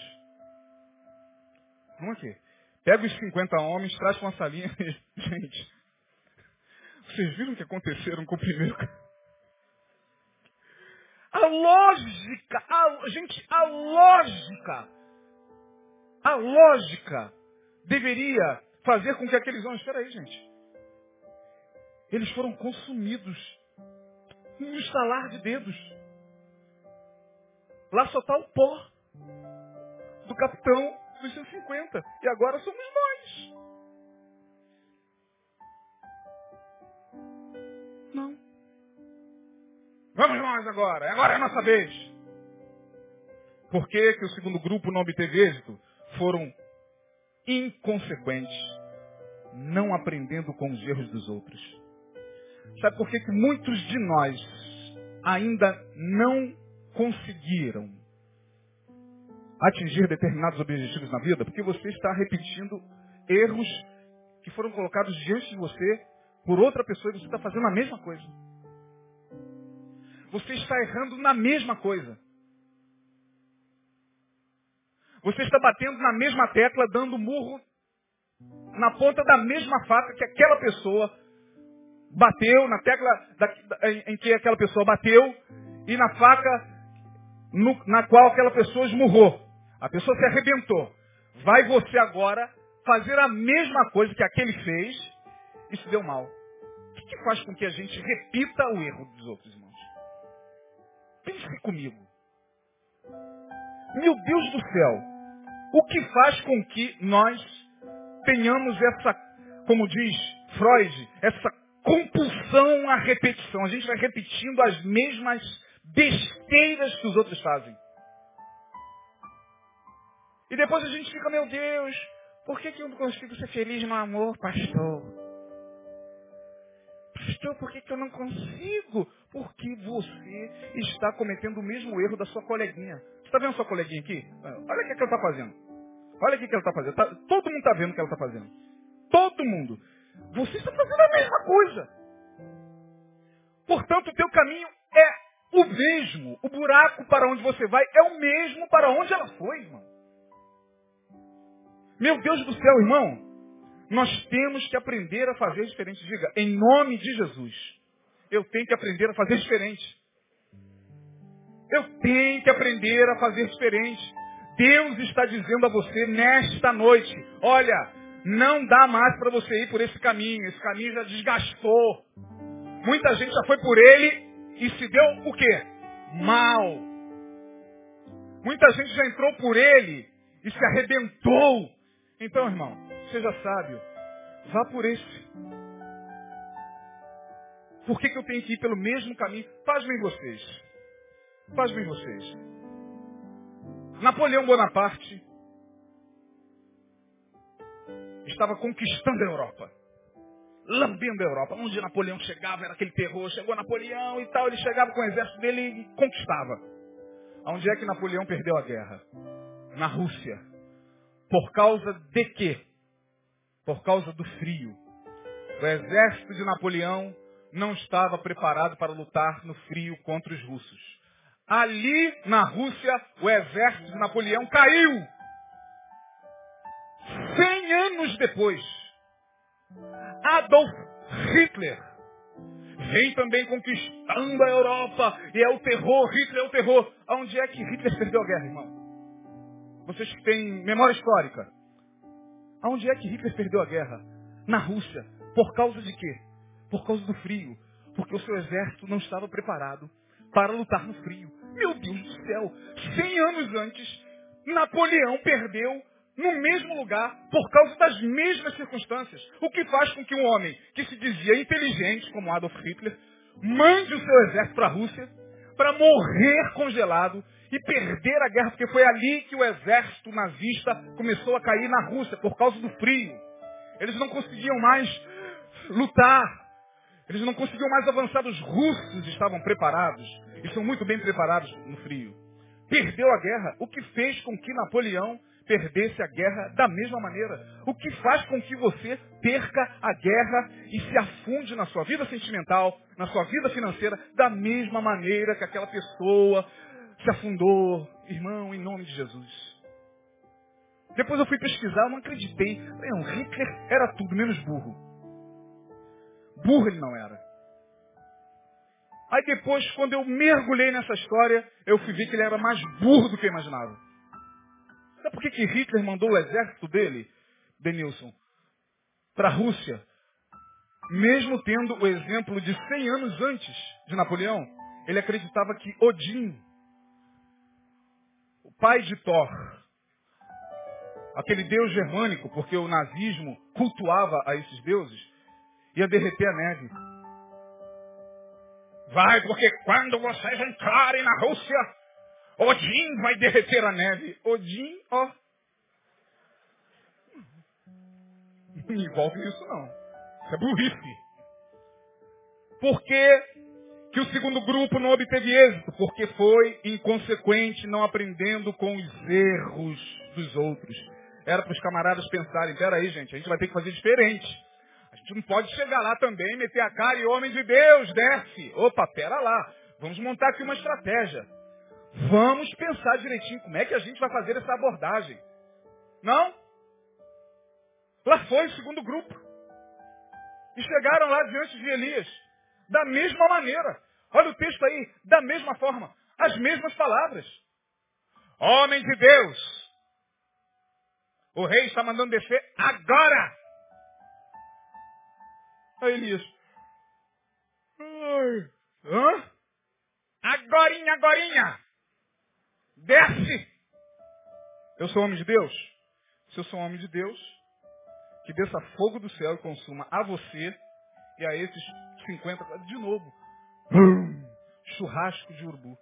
S1: Vamos aqui. Pega os 50 homens, traz com uma salinha. (laughs) Gente, vocês viram o que aconteceram com o primeiro? A lógica, a, gente, a lógica, a lógica deveria fazer com que aqueles homens, espera aí, gente, eles foram consumidos no estalar de dedos. Lá só está o pó do capitão dos 150. E agora somos nós. Não. Vamos nós agora. Agora é a nossa vez. Por que, que o segundo grupo não obteve êxito? Foram inconsequentes, não aprendendo com os erros dos outros. Sabe por que, que muitos de nós ainda não conseguiram atingir determinados objetivos na vida? Porque você está repetindo erros que foram colocados diante de você por outra pessoa e você está fazendo a mesma coisa. Você está errando na mesma coisa. Você está batendo na mesma tecla, dando murro na ponta da mesma faca que aquela pessoa bateu, na tecla da, em que aquela pessoa bateu, e na faca no, na qual aquela pessoa esmurrou. A pessoa se arrebentou. Vai você agora fazer a mesma coisa que aquele fez e se deu mal. O que, que faz com que a gente repita o erro dos outros irmãos? Pense comigo. Meu Deus do céu, o que faz com que nós tenhamos essa, como diz Freud, essa compulsão à repetição? A gente vai repetindo as mesmas besteiras que os outros fazem. E depois a gente fica, meu Deus, por que, que eu não consigo ser feliz no amor, pastor? Pastor, por que, que eu não consigo? Porque você está cometendo o mesmo erro da sua coleguinha. Você está vendo sua coleguinha aqui? Olha o que, que ela está fazendo. Olha o que, que ela está fazendo. Tá, todo mundo está vendo o que ela está fazendo. Todo mundo. Você está fazendo a mesma coisa. Portanto, o teu caminho é o mesmo. O buraco para onde você vai é o mesmo para onde ela foi, irmão. Meu Deus do céu, irmão. Nós temos que aprender a fazer diferente. Diga, em nome de Jesus. Eu tenho que aprender a fazer diferente. Eu tenho que aprender a fazer diferente. Deus está dizendo a você nesta noite, olha, não dá mais para você ir por esse caminho. Esse caminho já desgastou. Muita gente já foi por ele e se deu o quê? Mal. Muita gente já entrou por ele e se arrebentou. Então, irmão, seja sábio. Vá por esse. Por que, que eu tenho que ir pelo mesmo caminho? Pasmem vocês. Pasmem vocês. Napoleão Bonaparte estava conquistando a Europa lambendo a Europa. Onde Napoleão chegava, era aquele terror. Chegou Napoleão e tal, ele chegava com o exército dele e conquistava. Onde é que Napoleão perdeu a guerra? Na Rússia. Por causa de quê? Por causa do frio. O exército de Napoleão não estava preparado para lutar no frio contra os russos. Ali na Rússia, o exército de Napoleão caiu. Cem anos depois, Adolf Hitler vem também conquistando a Europa e é o terror, Hitler é o terror. Onde é que Hitler perdeu a guerra, irmão? Vocês que têm memória histórica. Aonde é que Hitler perdeu a guerra? Na Rússia. Por causa de quê? Por causa do frio. Porque o seu exército não estava preparado para lutar no frio. Meu Deus do céu! Cem anos antes, Napoleão perdeu no mesmo lugar, por causa das mesmas circunstâncias. O que faz com que um homem que se dizia inteligente, como Adolf Hitler, mande o seu exército para a Rússia para morrer congelado e perder a guerra, porque foi ali que o exército nazista começou a cair na Rússia, por causa do frio. Eles não conseguiam mais lutar. Eles não conseguiam mais avançar. Os russos estavam preparados. E são muito bem preparados no frio. Perdeu a guerra, o que fez com que Napoleão perdesse a guerra da mesma maneira. O que faz com que você perca a guerra e se afunde na sua vida sentimental, na sua vida financeira, da mesma maneira que aquela pessoa se afundou. Irmão, em nome de Jesus. Depois eu fui pesquisar, eu não acreditei. Não, Hitler era tudo menos burro. Burro ele não era. Aí depois, quando eu mergulhei nessa história, eu fui ver que ele era mais burro do que eu imaginava. Sabe por que, que Hitler mandou o exército dele, Denilson, para a Rússia? Mesmo tendo o exemplo de 100 anos antes de Napoleão, ele acreditava que Odin, pai de Thor, aquele deus germânico, porque o nazismo cultuava a esses deuses, ia derreter a neve. Vai, porque quando vocês entrarem na Rússia, Odin vai derreter a neve. Odin, ó. Não envolve isso não. Isso é burrice. Por que, o segundo grupo não obteve êxito? Porque foi inconsequente, não aprendendo com os erros dos outros. Era para os camaradas pensarem, peraí gente, a gente vai ter que fazer diferente. A gente não pode chegar lá também, meter a cara e homem de Deus, desce. Opa, pera lá. Vamos montar aqui uma estratégia. Vamos pensar direitinho como é que a gente vai fazer essa abordagem. Não? Lá foi o segundo grupo. E chegaram lá diante de Elias. Da mesma maneira. Olha o texto aí. Da mesma forma. As mesmas palavras. Homem de Deus. O rei está mandando descer agora. Aí Elias. Ai, hã? Agorinha, agorinha. Desce! Eu sou homem de Deus? Se eu sou homem de Deus, que desça fogo do céu e consuma a você e a esses 50, de novo. Churrasco de urubu.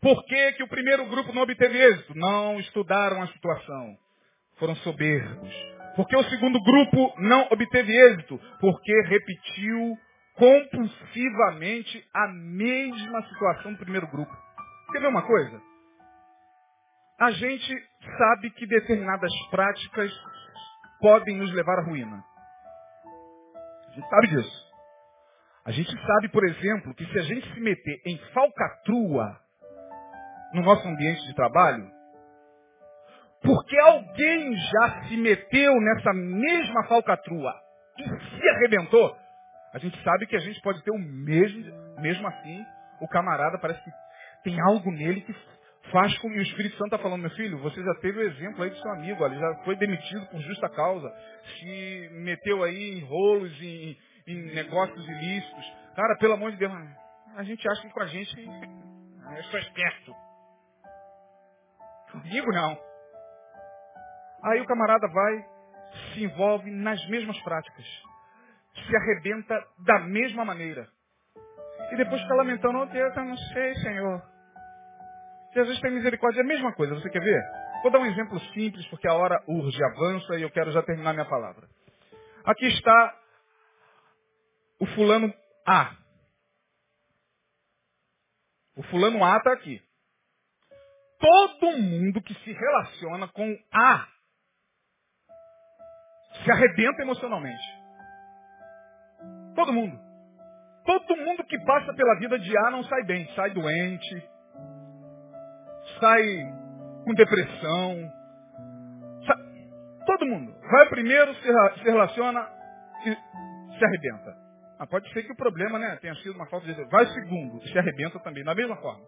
S1: Por que, que o primeiro grupo não obteve êxito? Não estudaram a situação. Foram soberbos. Porque o segundo grupo não obteve êxito? Porque repetiu compulsivamente a mesma situação do primeiro grupo. Quer ver uma coisa? A gente sabe que determinadas práticas podem nos levar à ruína. A gente sabe disso. A gente sabe, por exemplo, que se a gente se meter em falcatrua no nosso ambiente de trabalho, porque alguém já se meteu nessa mesma falcatrua? E se arrebentou, a gente sabe que a gente pode ter o mesmo, mesmo assim, o camarada parece que tem algo nele que faz com que o Espírito Santo está falando, meu filho, você já teve o exemplo aí do seu amigo, ele já foi demitido por justa causa, se meteu aí em rolos, em, em negócios ilícitos. Cara, pelo amor de Deus, a gente acha que com a gente (laughs) eu sou esperto. Comigo não. Aí o camarada vai, se envolve nas mesmas práticas. Se arrebenta da mesma maneira. E depois fica lamentando, oh Deus, eu não sei, Senhor. Jesus tem misericórdia, é a mesma coisa, você quer ver? Vou dar um exemplo simples, porque a hora urge, avança e eu quero já terminar minha palavra. Aqui está o fulano A. O fulano A está aqui. Todo mundo que se relaciona com A se arrebenta emocionalmente. Todo mundo. Todo mundo que passa pela vida de A não sai bem, sai doente, sai com depressão. Sai, todo mundo. Vai primeiro, se, se relaciona e se arrebenta. Ah, pode ser que o problema né, tenha sido uma falta de Deus. Vai segundo, se arrebenta também, da mesma forma.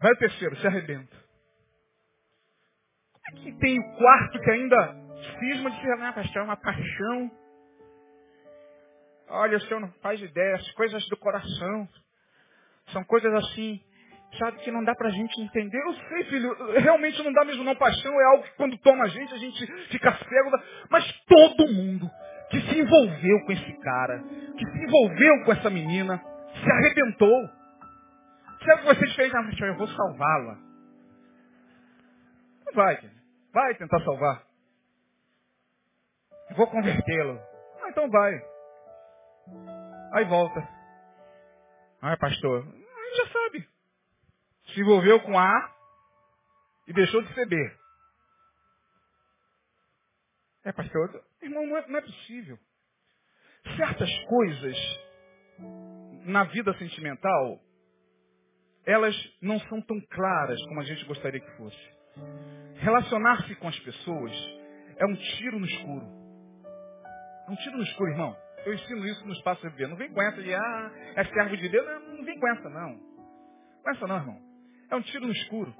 S1: Vai terceiro, se arrebenta. Como é que tem o quarto que ainda cisma de ser, ah, pastor, é uma paixão? Olha, o senhor não faz ideia, as coisas do coração. São coisas assim sabe que não dá pra gente entender. Eu sei, filho, realmente não dá mesmo não. Paixão é algo que quando toma a gente, a gente fica cego. Mas todo mundo que se envolveu com esse cara, que se envolveu com essa menina, se arrebentou. Sabe o que você fez? Ah, eu vou salvá-la. Vai, vai tentar salvar. Eu vou convertê-lo. Ah, então vai. Aí volta. Ah, pastor, a já sabe se envolveu com A e deixou de ser B. É, pastor, irmão, não é, não é possível. Certas coisas na vida sentimental, elas não são tão claras como a gente gostaria que fosse. Relacionar-se com as pessoas é um tiro no escuro. É um tiro no escuro, irmão. Eu ensino isso no espaço BB. Não vem com essa de, ah, é servo de Deus. Não, não vem com essa, não. Com essa não, irmão. É um tiro no escuro.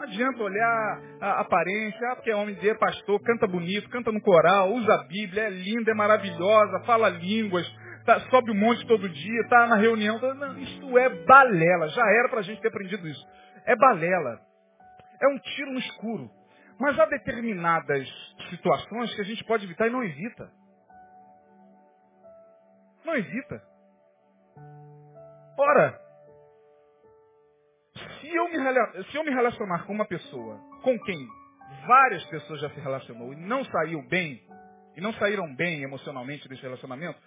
S1: Não adianta olhar a aparência, ah, porque é homem de pastor, canta bonito, canta no coral, usa a Bíblia, é linda, é maravilhosa, fala línguas, tá, sobe o um monte todo dia, está na reunião. Não, isso é balela. Já era para a gente ter aprendido isso. É balela. É um tiro no escuro. Mas há determinadas situações que a gente pode evitar e não evita. Não evita. Ora, se eu, me, se eu me relacionar com uma pessoa com quem várias pessoas já se relacionou e não saiu bem, e não saíram bem emocionalmente desse relacionamento,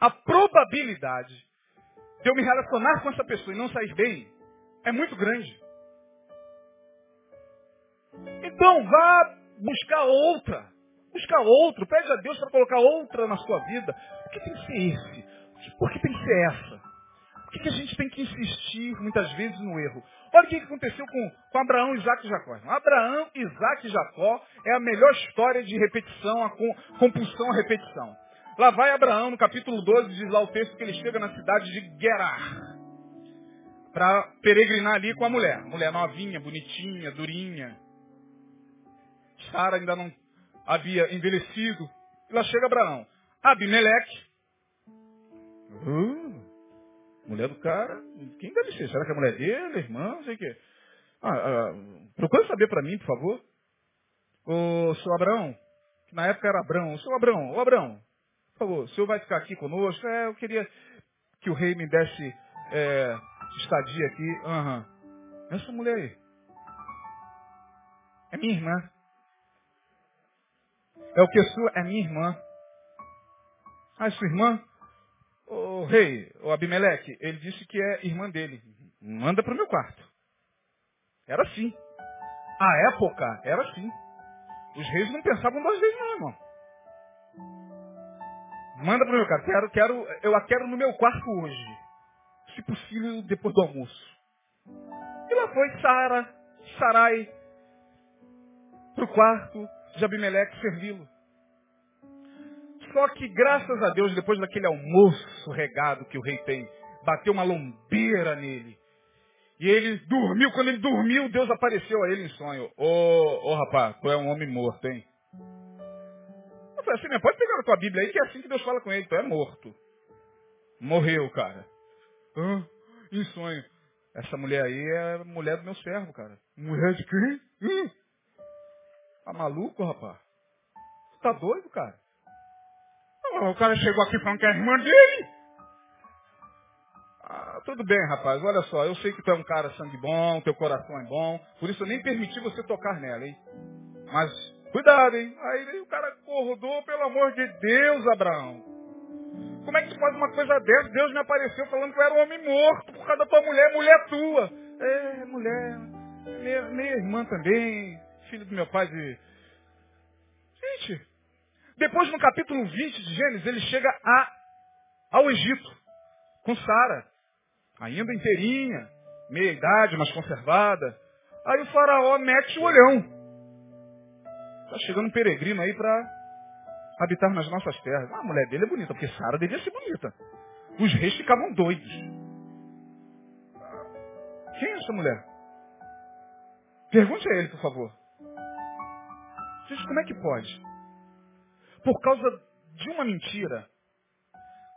S1: a probabilidade de eu me relacionar com essa pessoa e não sair bem é muito grande. Então vá buscar outra. Buscar outro. Pede a Deus para colocar outra na sua vida. Por que tem que ser esse? Por que tem que ser essa? Por que, que a gente tem que insistir muitas vezes no erro? Olha o que aconteceu com, com Abraão, Isaac e Jacó. Abraão, Isaac e Jacó é a melhor história de repetição, a compulsão à repetição. Lá vai Abraão, no capítulo 12, diz lá o texto que ele chega na cidade de Gerar. Para peregrinar ali com a mulher. Mulher novinha, bonitinha, durinha. Sara ainda não havia envelhecido. E lá chega Abraão. Abimeleque. Uh, mulher do cara. Quem deve ser? Será que é a mulher dele, irmã? Não sei o quê. Ah, ah, procura saber para mim, por favor. O seu Abraão, que na época era Abraão. O seu Abraão, o Abraão, por favor, o senhor vai ficar aqui conosco? É, eu queria que o rei me desse é, estadia aqui. Uhum. Essa mulher aí. É minha irmã. É o que sua? É minha irmã. Ah, é sua irmã? O rei, o Abimeleque, ele disse que é irmã dele. Manda para o meu quarto. Era assim. A época era assim. Os reis não pensavam duas vezes não, irmão. Manda para o meu quarto. Quero, quero, eu a quero no meu quarto hoje. Se possível, depois do almoço. E lá foi Sara, Sarai, para o quarto de Abimeleque servi-lo. Só que, graças a Deus, depois daquele almoço regado que o rei tem, bateu uma lombeira nele. E ele dormiu. Quando ele dormiu, Deus apareceu a ele em sonho. Ô, oh, oh, rapaz, tu é um homem morto, hein? Eu falei assim, pode pegar na tua Bíblia aí, que é assim que Deus fala com ele. Tu é morto. Morreu, cara. Ah, em sonho. Essa mulher aí é a mulher do meu servo, cara. Mulher de quem? Hum. Tá maluco, rapaz? Tá doido, cara? O cara chegou aqui falando que é a irmã dele. Ah, tudo bem, rapaz. Olha só, eu sei que tu é um cara sangue bom, teu coração é bom. Por isso eu nem permiti você tocar nela, hein? Mas, cuidado, hein? Aí o cara acordou, pelo amor de Deus, Abraão. Como é que tu faz uma coisa dessa? Deus me apareceu falando que eu era um homem morto por causa da tua mulher, mulher tua. É, mulher. Minha, minha irmã também, filho do meu pai de... Depois no capítulo 20 de Gênesis, ele chega a, ao Egito, com Sara, ainda inteirinha, meia idade, mas conservada. Aí o faraó mete o olhão. Está chegando um peregrino aí para habitar nas nossas terras. Ah, a mulher dele é bonita, porque Sara devia ser bonita. Os reis ficavam doidos. Quem é essa mulher? Pergunte a ele, por favor. Gente, como é que pode? Por causa de uma mentira,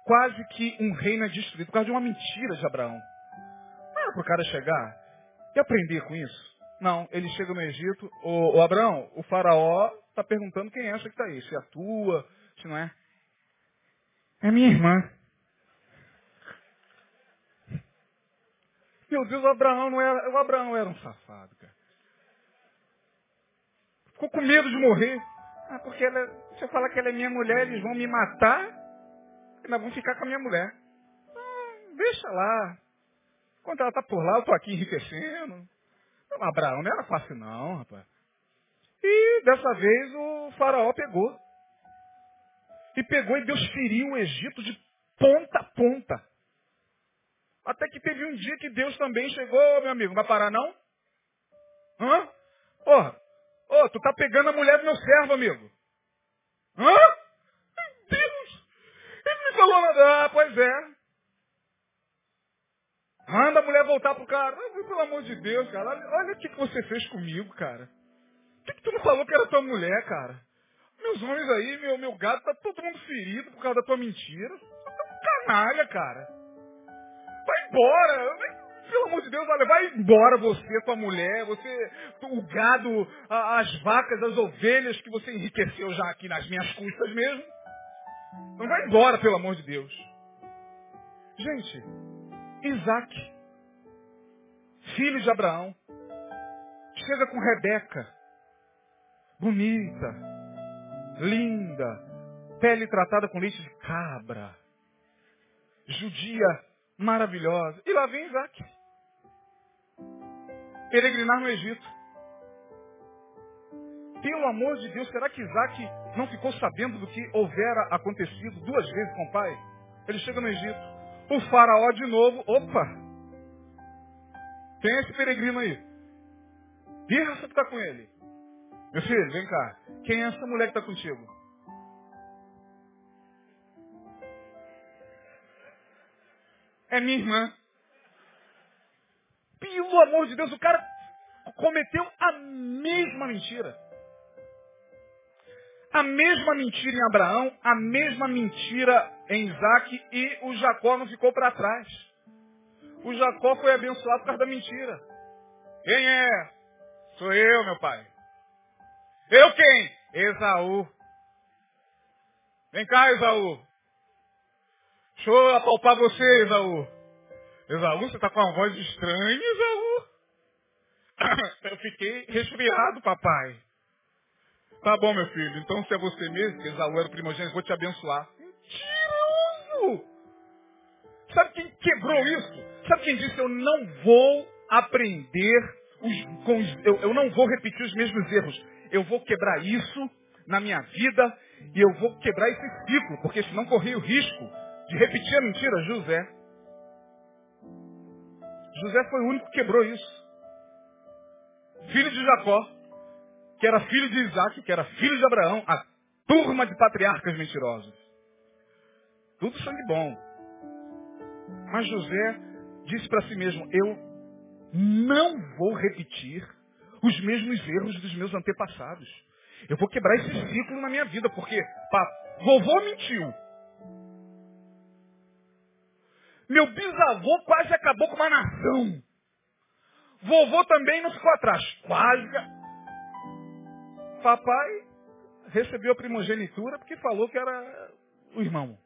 S1: quase que um reino é destruído. Por causa de uma mentira de Abraão. Não era para o cara chegar e aprender com isso. Não, ele chega no Egito. O, o Abraão, o faraó está perguntando quem é essa que está aí. Se é a tua, se não é. É minha irmã. Meu Deus, o Abraão não era. O Abraão era um safado, cara. Ficou com medo de morrer. Ah, porque ela, eu falar que ela é minha mulher, eles vão me matar nós vamos ficar com a minha mulher. Ah, deixa lá. Enquanto ela está por lá, eu estou aqui enriquecendo. Não, Abraão não era fácil não, rapaz. E dessa vez o faraó pegou. E pegou e Deus feriu o Egito de ponta a ponta. Até que teve um dia que Deus também chegou, meu amigo, vai parar não? Hã? Ô, tu tá pegando a mulher do meu servo, amigo. Hã? Meu Deus! Ele me falou nada. Ah, pois é. Manda a mulher voltar pro cara. Mas, pelo amor de Deus, cara. Olha, o que, que você fez comigo, cara. Por que, que tu não falou que era tua mulher, cara? Meus homens aí, meu, meu gato, tá todo mundo ferido por causa da tua mentira. Tá canalha, cara. Vai embora. Pelo amor de Deus, olha, vai embora você, tua mulher, você, o gado, as vacas, as ovelhas que você enriqueceu já aqui nas minhas custas mesmo. Então vai embora, pelo amor de Deus. Gente, Isaac, filho de Abraão, chega com Rebeca, bonita, linda, pele tratada com leite de cabra, judia maravilhosa. E lá vem Isaac. Peregrinar no Egito. Pelo amor de Deus, será que Isaac não ficou sabendo do que houvera acontecido duas vezes com o pai? Ele chega no Egito. O faraó de novo, opa! Tem esse peregrino aí. Que raça que está com ele? Meu filho, vem cá. Quem é essa mulher que está contigo? É minha irmã. Pelo amor de Deus, o cara cometeu a mesma mentira. A mesma mentira em Abraão, a mesma mentira em Isaac e o Jacó não ficou para trás. O Jacó foi abençoado por causa da mentira. Quem é? Sou eu, meu pai. Eu quem? Esaú. Vem cá, Esaú. Deixa eu apalpar você, Esaú. Esaú, você está com uma voz estranha, Esaú. (coughs) Eu fiquei resfriado, papai. Tá bom, meu filho. Então, se é você mesmo, que Esaú era o primogênito, vou te abençoar. Mentiroso! Sabe quem quebrou isso? Sabe quem disse, eu não vou aprender, os, com os, eu, eu não vou repetir os mesmos erros. Eu vou quebrar isso na minha vida e eu vou quebrar esse ciclo, porque senão corri o risco de repetir a mentira. José. José foi o único que quebrou isso. Filho de Jacó que era filho de Isaac, que era filho de Abraão, a turma de patriarcas mentirosos. Tudo sangue bom. Mas José disse para si mesmo, eu não vou repetir os mesmos erros dos meus antepassados. Eu vou quebrar esse ciclo na minha vida, porque pá, vovô mentiu. Meu bisavô quase acabou com uma nação. Vovô também não ficou atrás. Quase Papai recebeu a primogenitura porque falou que era o irmão.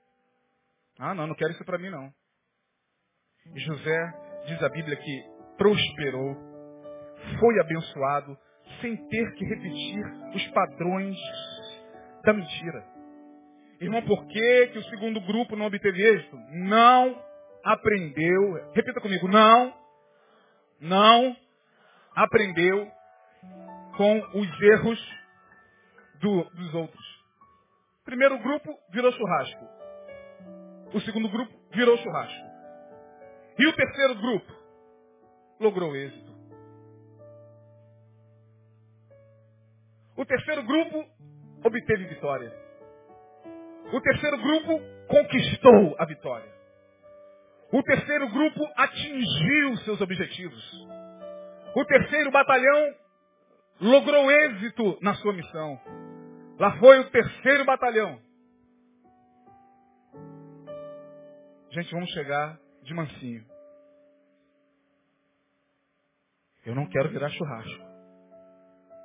S1: Ah, não, não quero isso para mim não. E José, diz a Bíblia que prosperou, foi abençoado, sem ter que repetir os padrões da mentira. Irmão, por que, que o segundo grupo não obteve êxito? Não aprendeu, repita comigo, não, não aprendeu com os erros do, dos outros. Primeiro grupo virou churrasco. O segundo grupo virou churrasco. E o terceiro grupo logrou êxito. O terceiro grupo obteve vitória. O terceiro grupo conquistou a vitória. O terceiro grupo atingiu seus objetivos. O terceiro batalhão logrou êxito na sua missão. Lá foi o terceiro batalhão. Gente, vamos chegar de mansinho. Eu não quero virar churrasco.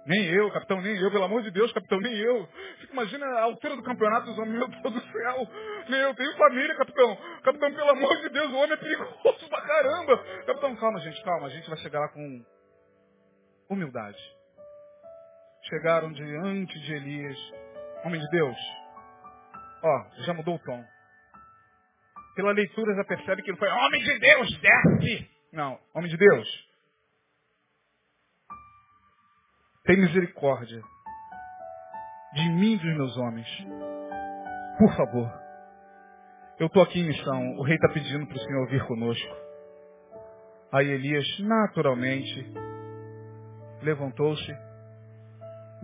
S1: Nem eu, capitão, nem eu, pelo amor de Deus, capitão, nem eu. Imagina a altura do campeonato dos homens, meu Deus do céu. Nem eu tenho família, capitão. Capitão, pelo amor de Deus, o homem é perigoso pra caramba. Capitão, calma, gente, calma. A gente vai chegar lá com humildade chegaram diante de Elias. Homem de Deus, ó, já mudou o tom. Pela leitura já percebe que ele foi homem de Deus, desce. Não, homem de Deus. Tem misericórdia de mim e dos meus homens. Por favor. Eu estou aqui em missão. O rei está pedindo para o Senhor vir conosco. Aí Elias, naturalmente, levantou-se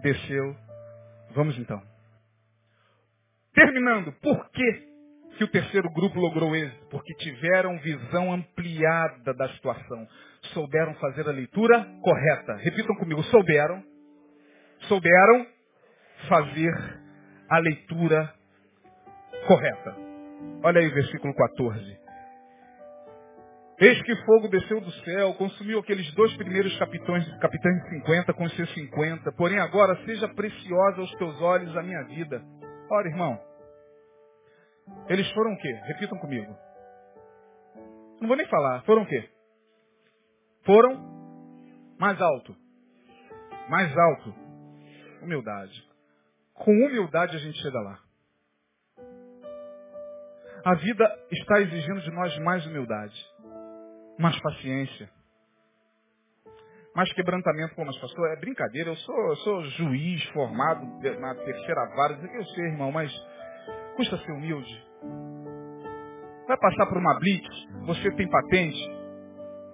S1: desceu. Vamos então. Terminando, por que, que o terceiro grupo logrou êxito? Porque tiveram visão ampliada da situação. Souberam fazer a leitura correta. Repitam comigo, souberam. Souberam fazer a leitura correta. Olha aí o versículo 14. Eis que fogo desceu do céu, consumiu aqueles dois primeiros capitães, capitães de 50 com os seus 50. Porém agora seja preciosa aos teus olhos a minha vida. Ora, irmão, eles foram o quê? Repitam comigo. Não vou nem falar. Foram o quê? Foram mais alto. Mais alto. Humildade. Com humildade a gente chega lá. A vida está exigindo de nós mais humildade, mais paciência, mais quebrantamento. Pô, mas pastor, é brincadeira, eu sou, eu sou juiz formado na terceira vara, eu sei, irmão, mas custa ser humilde. Vai passar por uma blitz, você tem patente,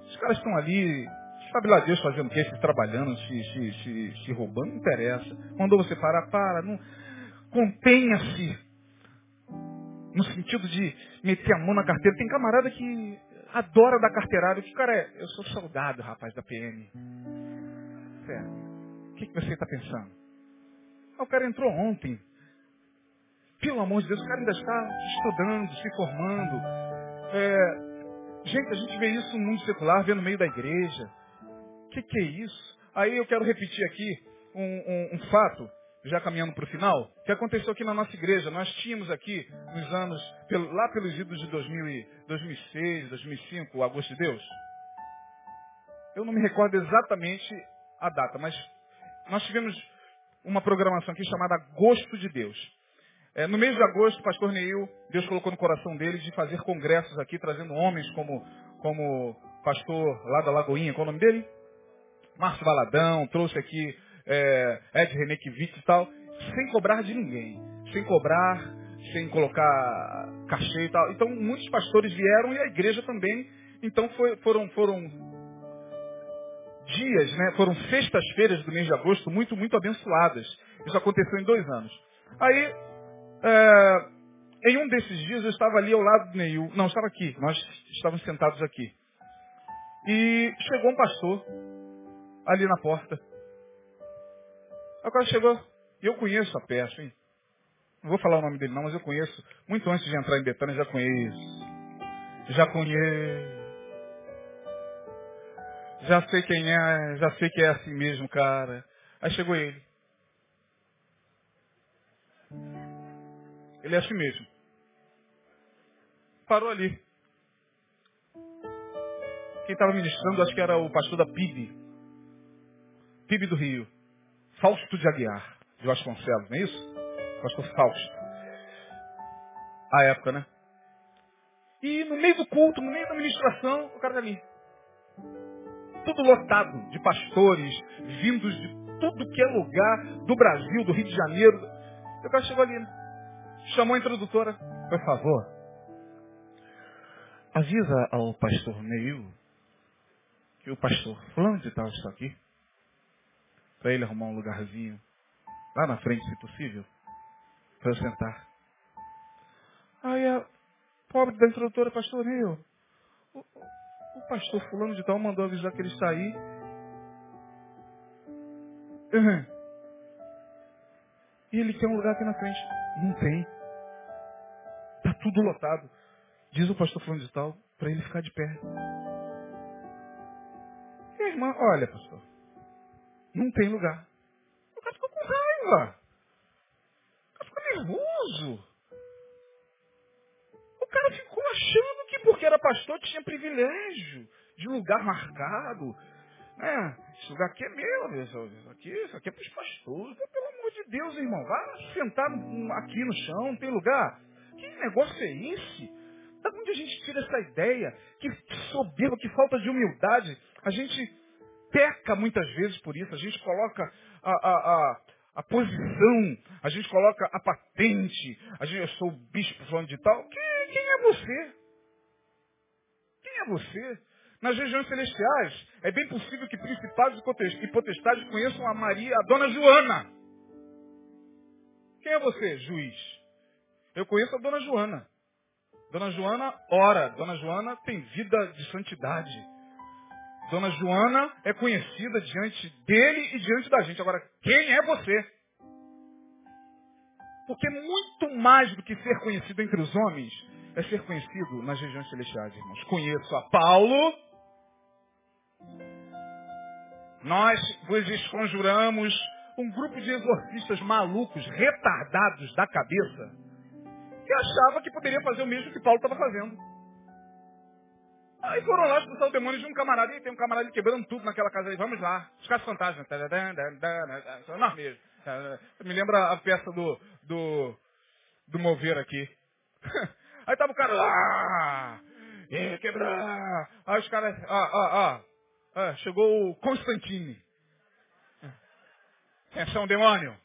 S1: os caras estão ali, sabe lá Deus fazendo o quê? Se trabalhando, se, se, se, se roubando, não interessa. Mandou você parar, para, não. Contenha-se no sentido de meter a mão na carteira. Tem camarada que adora dar carteirada. Que cara é? Eu sou soldado, rapaz, da PM. É. O que, que você está pensando? Ah, o cara entrou ontem. Pelo amor de Deus, o cara ainda está estudando, se formando. É... gente, a gente vê isso no mundo secular, vê no meio da igreja. O que, que é isso? Aí eu quero repetir aqui um, um, um fato já caminhando para o final, que aconteceu aqui na nossa igreja. Nós tínhamos aqui, nos anos, lá pelos idos de 2000 2006, 2005, o Agosto de Deus. Eu não me recordo exatamente a data, mas nós tivemos uma programação aqui chamada Agosto de Deus. É, no mês de agosto, o pastor Neil, Deus colocou no coração dele de fazer congressos aqui, trazendo homens como, como pastor lá da Lagoinha, qual é o nome dele? Márcio Valadão, trouxe aqui é, Ed Renekiewicz e tal, sem cobrar de ninguém. Sem cobrar, sem colocar cachê e tal. Então muitos pastores vieram e a igreja também. Então foi, foram, foram dias, né? Foram sextas-feiras do mês de agosto muito, muito abençoadas. Isso aconteceu em dois anos. Aí, é, em um desses dias eu estava ali ao lado do Neil. Não, estava aqui. Nós estávamos sentados aqui. E chegou um pastor ali na porta. Cara chegou, eu conheço a peça, hein? Não vou falar o nome dele não, mas eu conheço. Muito antes de entrar em Betânia, já conheço. Já conheço. Já sei quem é, já sei que é assim mesmo, cara. Aí chegou ele. Ele é assim mesmo. Parou ali. Quem estava ministrando, acho que era o pastor da PIB. PIB do Rio. Fausto de Aguiar, de Vasconcelos, não é isso? Pastor Fausto. A época, né? E no meio do culto, no meio da ministração, o cara tá ali. Tudo lotado de pastores, vindos de tudo que é lugar do Brasil, do Rio de Janeiro. O cara chegou ali, né? Chamou a introdutora. Por favor, avisa ao pastor Neil que o pastor fulano de tal está aqui para ele arrumar um lugarzinho lá na frente, se possível, para eu sentar. Aí a pobre da introdutora, pastor Nil, o, o, pastor fulano de tal mandou avisar que ele está aí. Uhum. E ele quer um lugar aqui na frente. Não tem. Tudo lotado. Diz o pastor fulano de tal, para ele ficar de pé. E a irmã, olha, pastor, não tem lugar. O cara ficou com raiva. O cara ficou nervoso. O cara ficou achando que porque era pastor tinha privilégio de lugar marcado. Né? Esse lugar aqui é meu, isso aqui, isso aqui é para os pastores. Pelo amor de Deus, irmão, vá sentar aqui no chão, não tem lugar. Negócio é esse? Da onde a gente tira essa ideia? Que soberba, que falta de humildade. A gente peca muitas vezes por isso. A gente coloca a, a, a, a posição, a gente coloca a patente, a gente, eu sou o bispo falando de tal. Quem, quem é você? Quem é você? Nas regiões celestiais, é bem possível que principados e potestades conheçam a Maria, a dona Joana. Quem é você, juiz? Eu conheço a dona Joana. Dona Joana ora. Dona Joana tem vida de santidade. Dona Joana é conhecida diante dele e diante da gente. Agora, quem é você? Porque muito mais do que ser conhecido entre os homens, é ser conhecido nas regiões celestiais, irmãos. Conheço a Paulo, nós vos esconjuramos um grupo de exorcistas malucos, retardados da cabeça, que achava que poderia fazer o mesmo que Paulo estava fazendo. Aí foram lá expulsar o demônio de um camarada, e tem um camarada quebrando tudo naquela casa aí, vamos lá, os caras fantasmas, mesmo. Me lembra a peça do, do, do mover aqui. (laughs) Aí tava o cara lá, quebrar. Aí os caras, ó, ó, ó, chegou o Constantine. Atenção, demônio.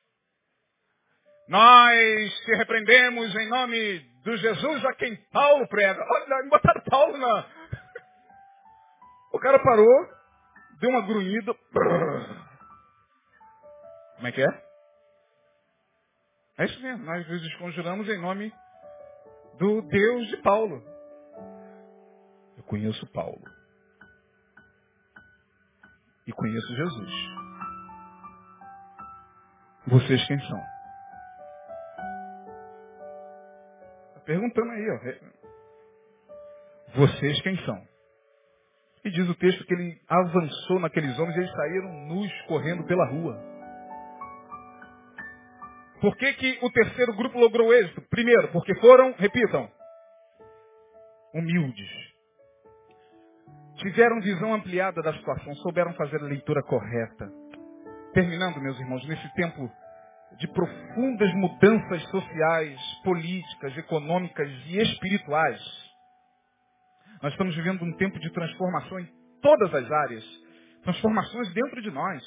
S1: Nós te repreendemos em nome do Jesus a quem Paulo prega. Olha, me botaram Paulo na. (laughs) O cara parou, deu uma grunhida. (clears throat) Como é que é? É isso mesmo, nós nos conjuramos em nome do Deus de Paulo. Eu conheço Paulo. E conheço Jesus. Vocês quem são? Perguntando aí, ó. Vocês quem são? E diz o texto que ele avançou naqueles homens e eles saíram nus correndo pela rua. Por que, que o terceiro grupo logrou êxito? Primeiro, porque foram, repitam, humildes. Tiveram visão ampliada da situação, souberam fazer a leitura correta. Terminando, meus irmãos, nesse tempo de profundas mudanças sociais, políticas, econômicas e espirituais, nós estamos vivendo um tempo de transformação em todas as áreas. Transformações dentro de nós.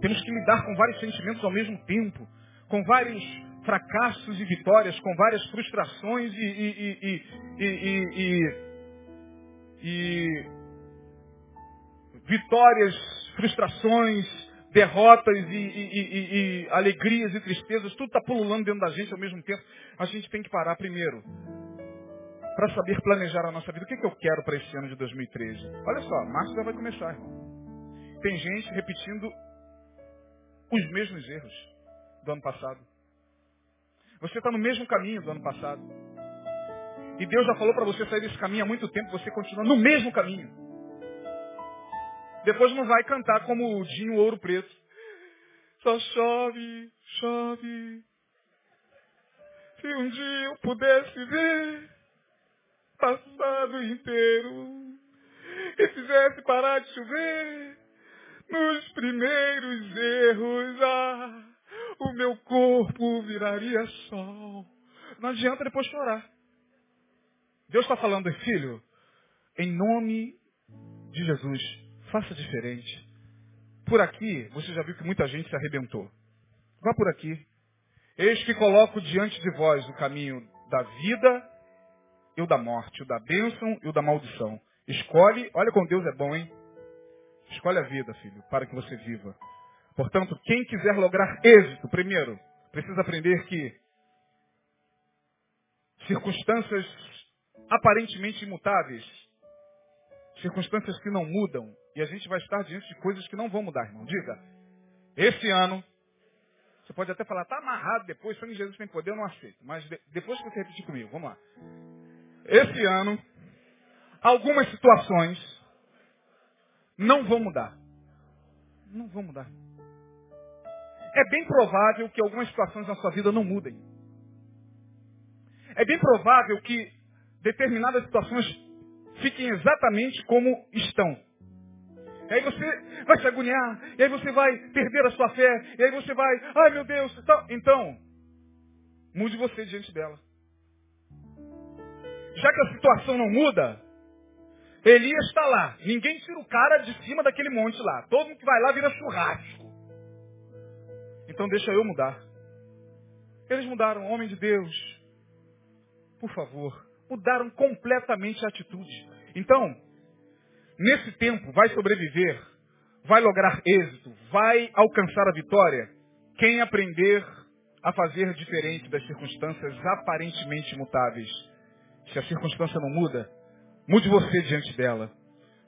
S1: Temos que lidar com vários sentimentos ao mesmo tempo com vários fracassos e vitórias, com várias frustrações e, e, e, e vitórias, frustrações, derrotas e, alegrias e tristezas, tudo está pululando dentro da gente ao mesmo tempo. A gente tem que parar primeiro para saber planejar a nossa vida. O que, que eu quero para esse ano de 2013? Olha só, março já vai começar, irmão. Tem gente repetindo os mesmos erros do ano passado. Você está no mesmo caminho do ano passado. E Deus já falou para você sair desse caminho há muito tempo, você continua no mesmo caminho. Depois não vai cantar como o Dinho Ouro Preto. Só chove, chove. Se um dia eu pudesse ver passado inteiro e fizesse parar de chover nos primeiros erros, ah, o meu corpo viraria sol. Não adianta depois chorar. Deus está falando, filho, em nome de Jesus, faça diferente. Por aqui, você já viu que muita gente se arrebentou. Vá por aqui. Eis que coloco diante de vós o caminho da vida e o da morte, o da bênção e o da maldição. Escolhe, olha como Deus é bom, hein? Escolhe a vida, filho, para que você viva. Portanto, quem quiser lograr êxito, primeiro, precisa aprender que circunstâncias aparentemente imutáveis, circunstâncias que não mudam, e a gente vai estar diante de coisas que não vão mudar, irmão. Diga, esse ano, você pode até falar, está amarrado depois, foi em Jesus tem poder, eu não aceito. Mas de, depois que você repetir comigo, vamos lá. Esse ano, algumas situações não vão mudar. Não vão mudar é bem provável que algumas situações na sua vida não mudem. É bem provável que determinadas situações fiquem exatamente como estão. E aí você vai se agoniar, e aí você vai perder a sua fé, e aí você vai, ai meu Deus, então, então mude você diante dela. Já que a situação não muda, Elias está lá. Ninguém tira o cara de cima daquele monte lá. Todo mundo que vai lá vira churrasco. Então deixa eu mudar. Eles mudaram, homem de Deus. Por favor, mudaram completamente a atitude. Então, nesse tempo, vai sobreviver, vai lograr êxito, vai alcançar a vitória, quem aprender a fazer diferente das circunstâncias aparentemente mutáveis. Se a circunstância não muda, mude você diante dela.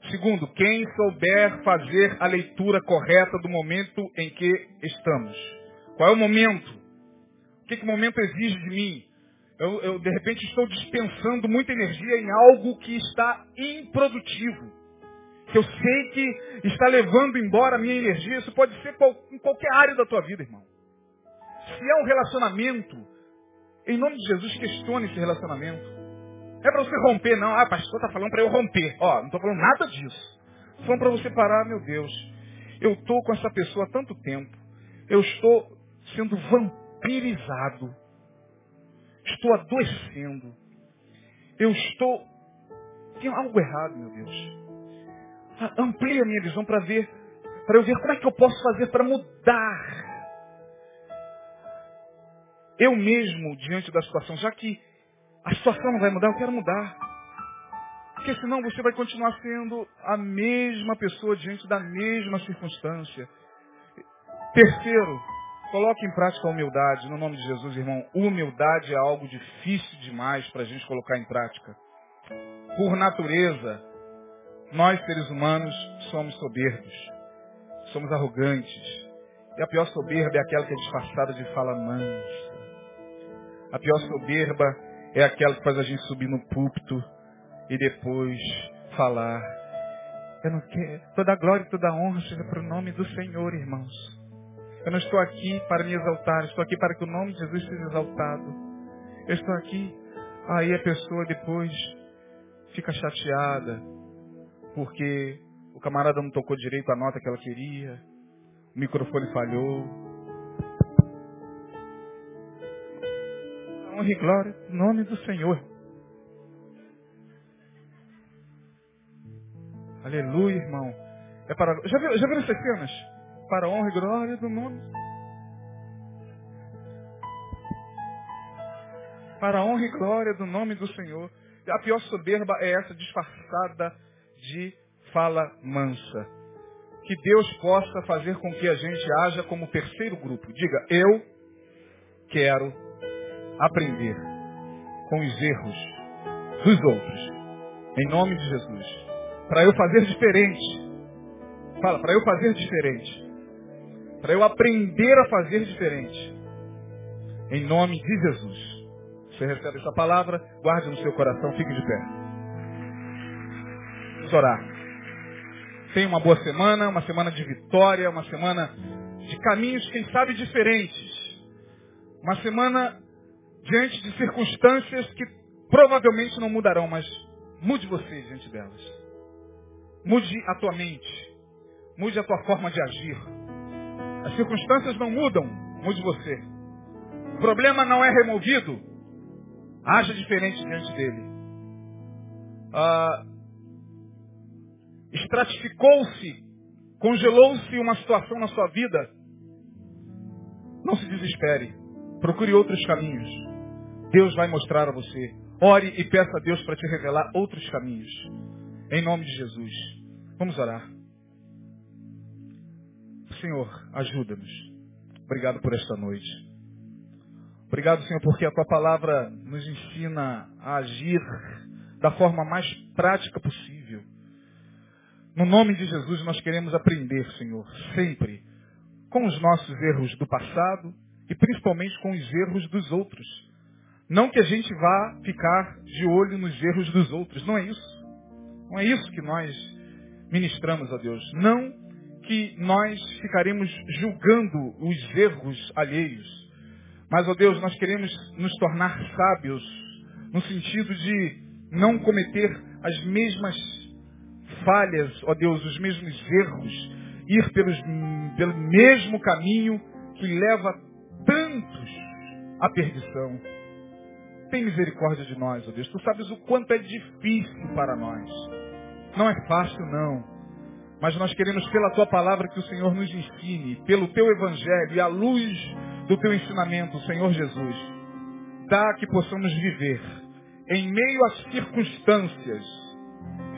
S1: Segundo, quem souber fazer a leitura correta do momento em que estamos. Qual é o momento? O que, que o momento exige de mim? Eu, eu, de repente, estou dispensando muita energia em algo que está improdutivo. Que eu sei que está levando embora a minha energia. Isso pode ser em qualquer área da tua vida, irmão. Se é um relacionamento, em nome de Jesus, questione esse relacionamento. Não é para você romper, não. Ah, pastor está falando para eu romper. Ó, não estou falando nada disso. Estou falando para você parar, meu Deus. Eu estou com essa pessoa há tanto tempo. Eu estou sendo vampirizado. Estou adoecendo. Eu estou. Tem algo errado, meu Deus. Ah, amplie a minha visão para ver, para eu ver como é que eu posso fazer para mudar. Eu mesmo, diante da situação, já que a situação não vai mudar, eu quero mudar. Porque senão você vai continuar sendo a mesma pessoa diante da mesma circunstância. Terceiro, coloque em prática a humildade. No nome de Jesus, irmão, humildade é algo difícil demais para a gente colocar em prática. Por natureza, nós seres humanos somos soberbos, somos arrogantes. E a pior soberba é aquela que é disfarçada de fala mansa. A pior soberba é aquela que faz a gente subir no púlpito e depois falar. Eu não quero. Toda a glória e toda a honra seja para o nome do Senhor, irmãos. Eu não estou aqui para me exaltar, estou aqui para que o nome de Jesus seja exaltado. Eu estou aqui. Aí a pessoa depois fica chateada, porque o camarada não tocou direito a nota que ela queria, o microfone falhou. Honra e glória no nome do Senhor. Aleluia, irmão. É para... já, viu, já viram essas cenas? Para a honra e glória do nome. Para a honra e glória do nome do Senhor. A pior soberba é essa disfarçada de fala mansa. Que Deus possa fazer com que a gente haja como terceiro grupo. Diga, eu quero aprender com os erros dos outros. Em nome de Jesus. Para eu fazer diferente. Fala, para eu fazer diferente. Para eu aprender a fazer diferente. Em nome de Jesus. Você recebe essa palavra, guarde no seu coração, fique de pé. Vamos orar. Tenha uma boa semana, uma semana de vitória, uma semana de caminhos, quem sabe, diferentes. Uma semana diante de circunstâncias que provavelmente não mudarão, mas mude você diante delas. Mude a tua mente. Mude a tua forma de agir. As circunstâncias não mudam, mude você. O problema não é removido, haja diferente diante dele. Ah, estratificou-se, congelou-se uma situação na sua vida, não se desespere. Procure outros caminhos. Deus vai mostrar a você. Ore e peça a Deus para te revelar outros caminhos. Em nome de Jesus. Vamos orar. Senhor, ajuda-nos. Obrigado por esta noite. Obrigado, Senhor, porque a tua palavra nos ensina a agir da forma mais prática possível. No nome de Jesus nós queremos aprender, Senhor, sempre com os nossos erros do passado e principalmente com os erros dos outros. Não que a gente vá ficar de olho nos erros dos outros, não é isso. Não é isso que nós ministramos a Deus. Não que nós ficaremos julgando os erros alheios. Mas, ó Deus, nós queremos nos tornar sábios no sentido de não cometer as mesmas falhas, ó Deus, os mesmos erros, ir pelos, pelo mesmo caminho que leva tantos à perdição. Tem misericórdia de nós, ó Deus. Tu sabes o quanto é difícil para nós. Não é fácil, não. Mas nós queremos, pela tua palavra, que o Senhor nos ensine, pelo teu evangelho e à luz do teu ensinamento, Senhor Jesus. Dá que possamos viver em meio às circunstâncias,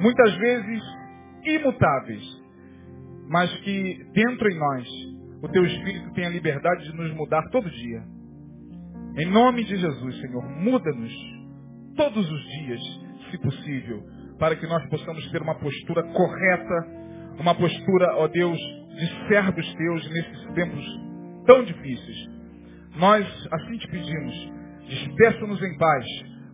S1: muitas vezes imutáveis, mas que dentro em nós o teu Espírito tem a liberdade de nos mudar todo dia. Em nome de Jesus, Senhor, muda-nos todos os dias, se possível, para que nós possamos ter uma postura correta, uma postura, ó Deus, de servos teus nesses tempos tão difíceis. Nós assim te pedimos, despeça-nos em paz,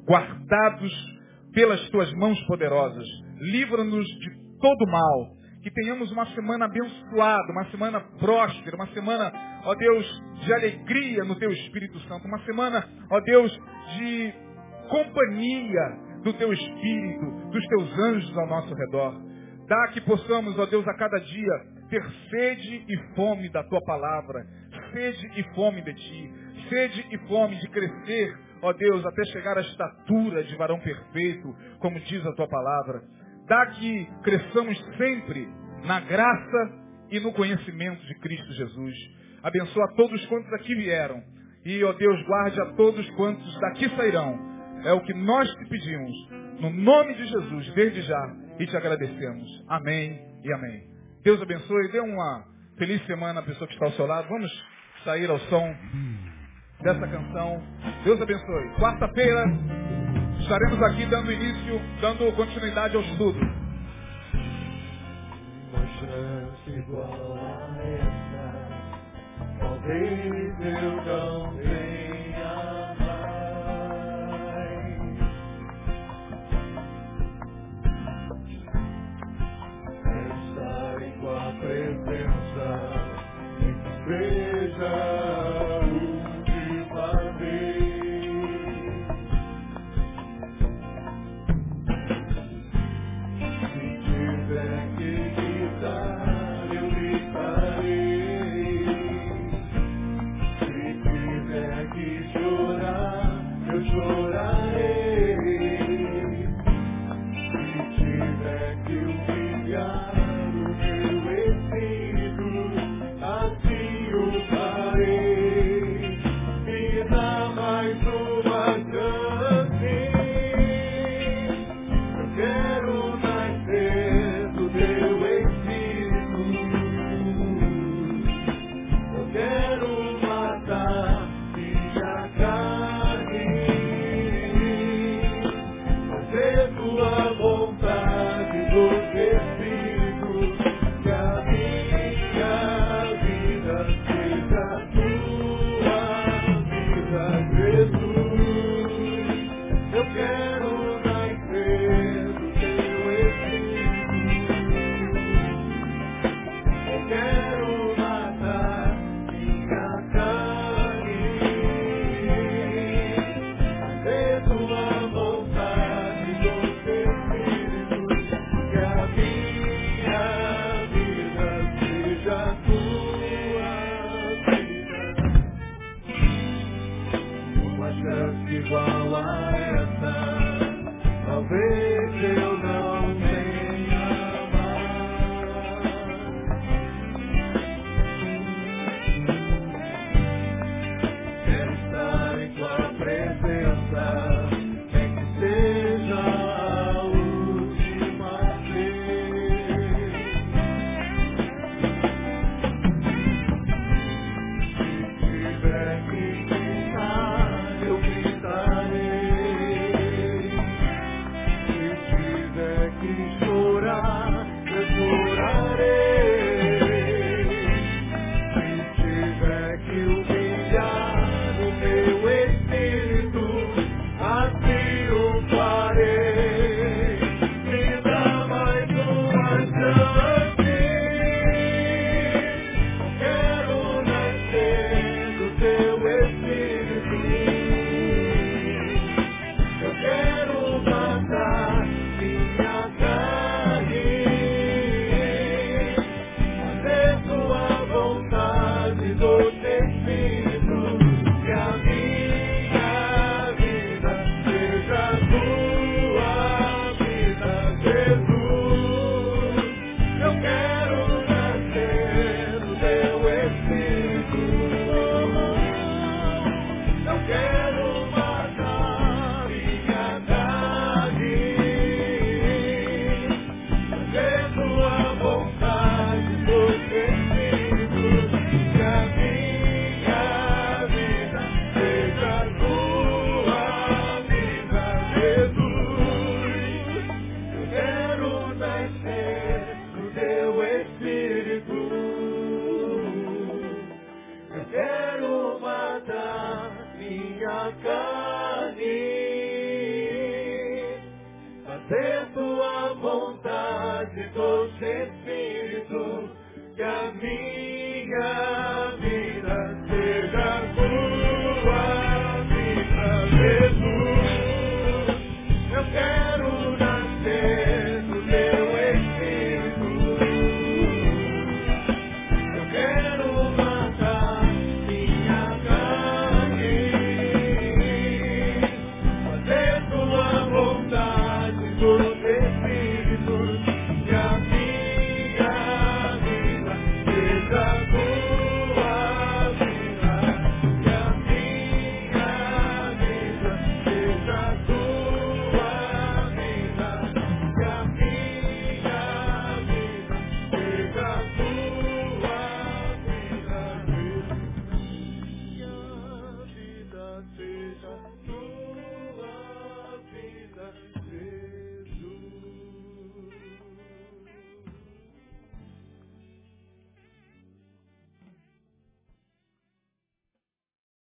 S1: guardados pelas tuas mãos poderosas, livra-nos de todo mal, que tenhamos uma semana abençoada, uma semana próspera, uma semana, ó Deus, de alegria no teu Espírito Santo, uma semana, ó Deus, de companhia do teu Espírito, dos teus anjos ao nosso redor. Dá que possamos, ó Deus, a cada dia ter sede e fome da tua palavra, sede e fome de ti, sede e fome de crescer, ó Deus, até chegar à estatura de varão perfeito, como diz a tua palavra. Dá que cresçamos sempre na graça e no conhecimento de Cristo Jesus. Abençoa todos quantos aqui vieram. E, ó Deus, guarde a todos quantos daqui sairão. É o que nós te pedimos. No nome de Jesus, desde já, e te agradecemos. Amém e amém. Deus abençoe. Dê uma feliz semana à pessoa que está ao seu lado. Vamos sair ao som dessa canção. Deus abençoe. Quarta-feira estaremos aqui dando início, dando continuidade ao estudo.
S2: Igual a essa,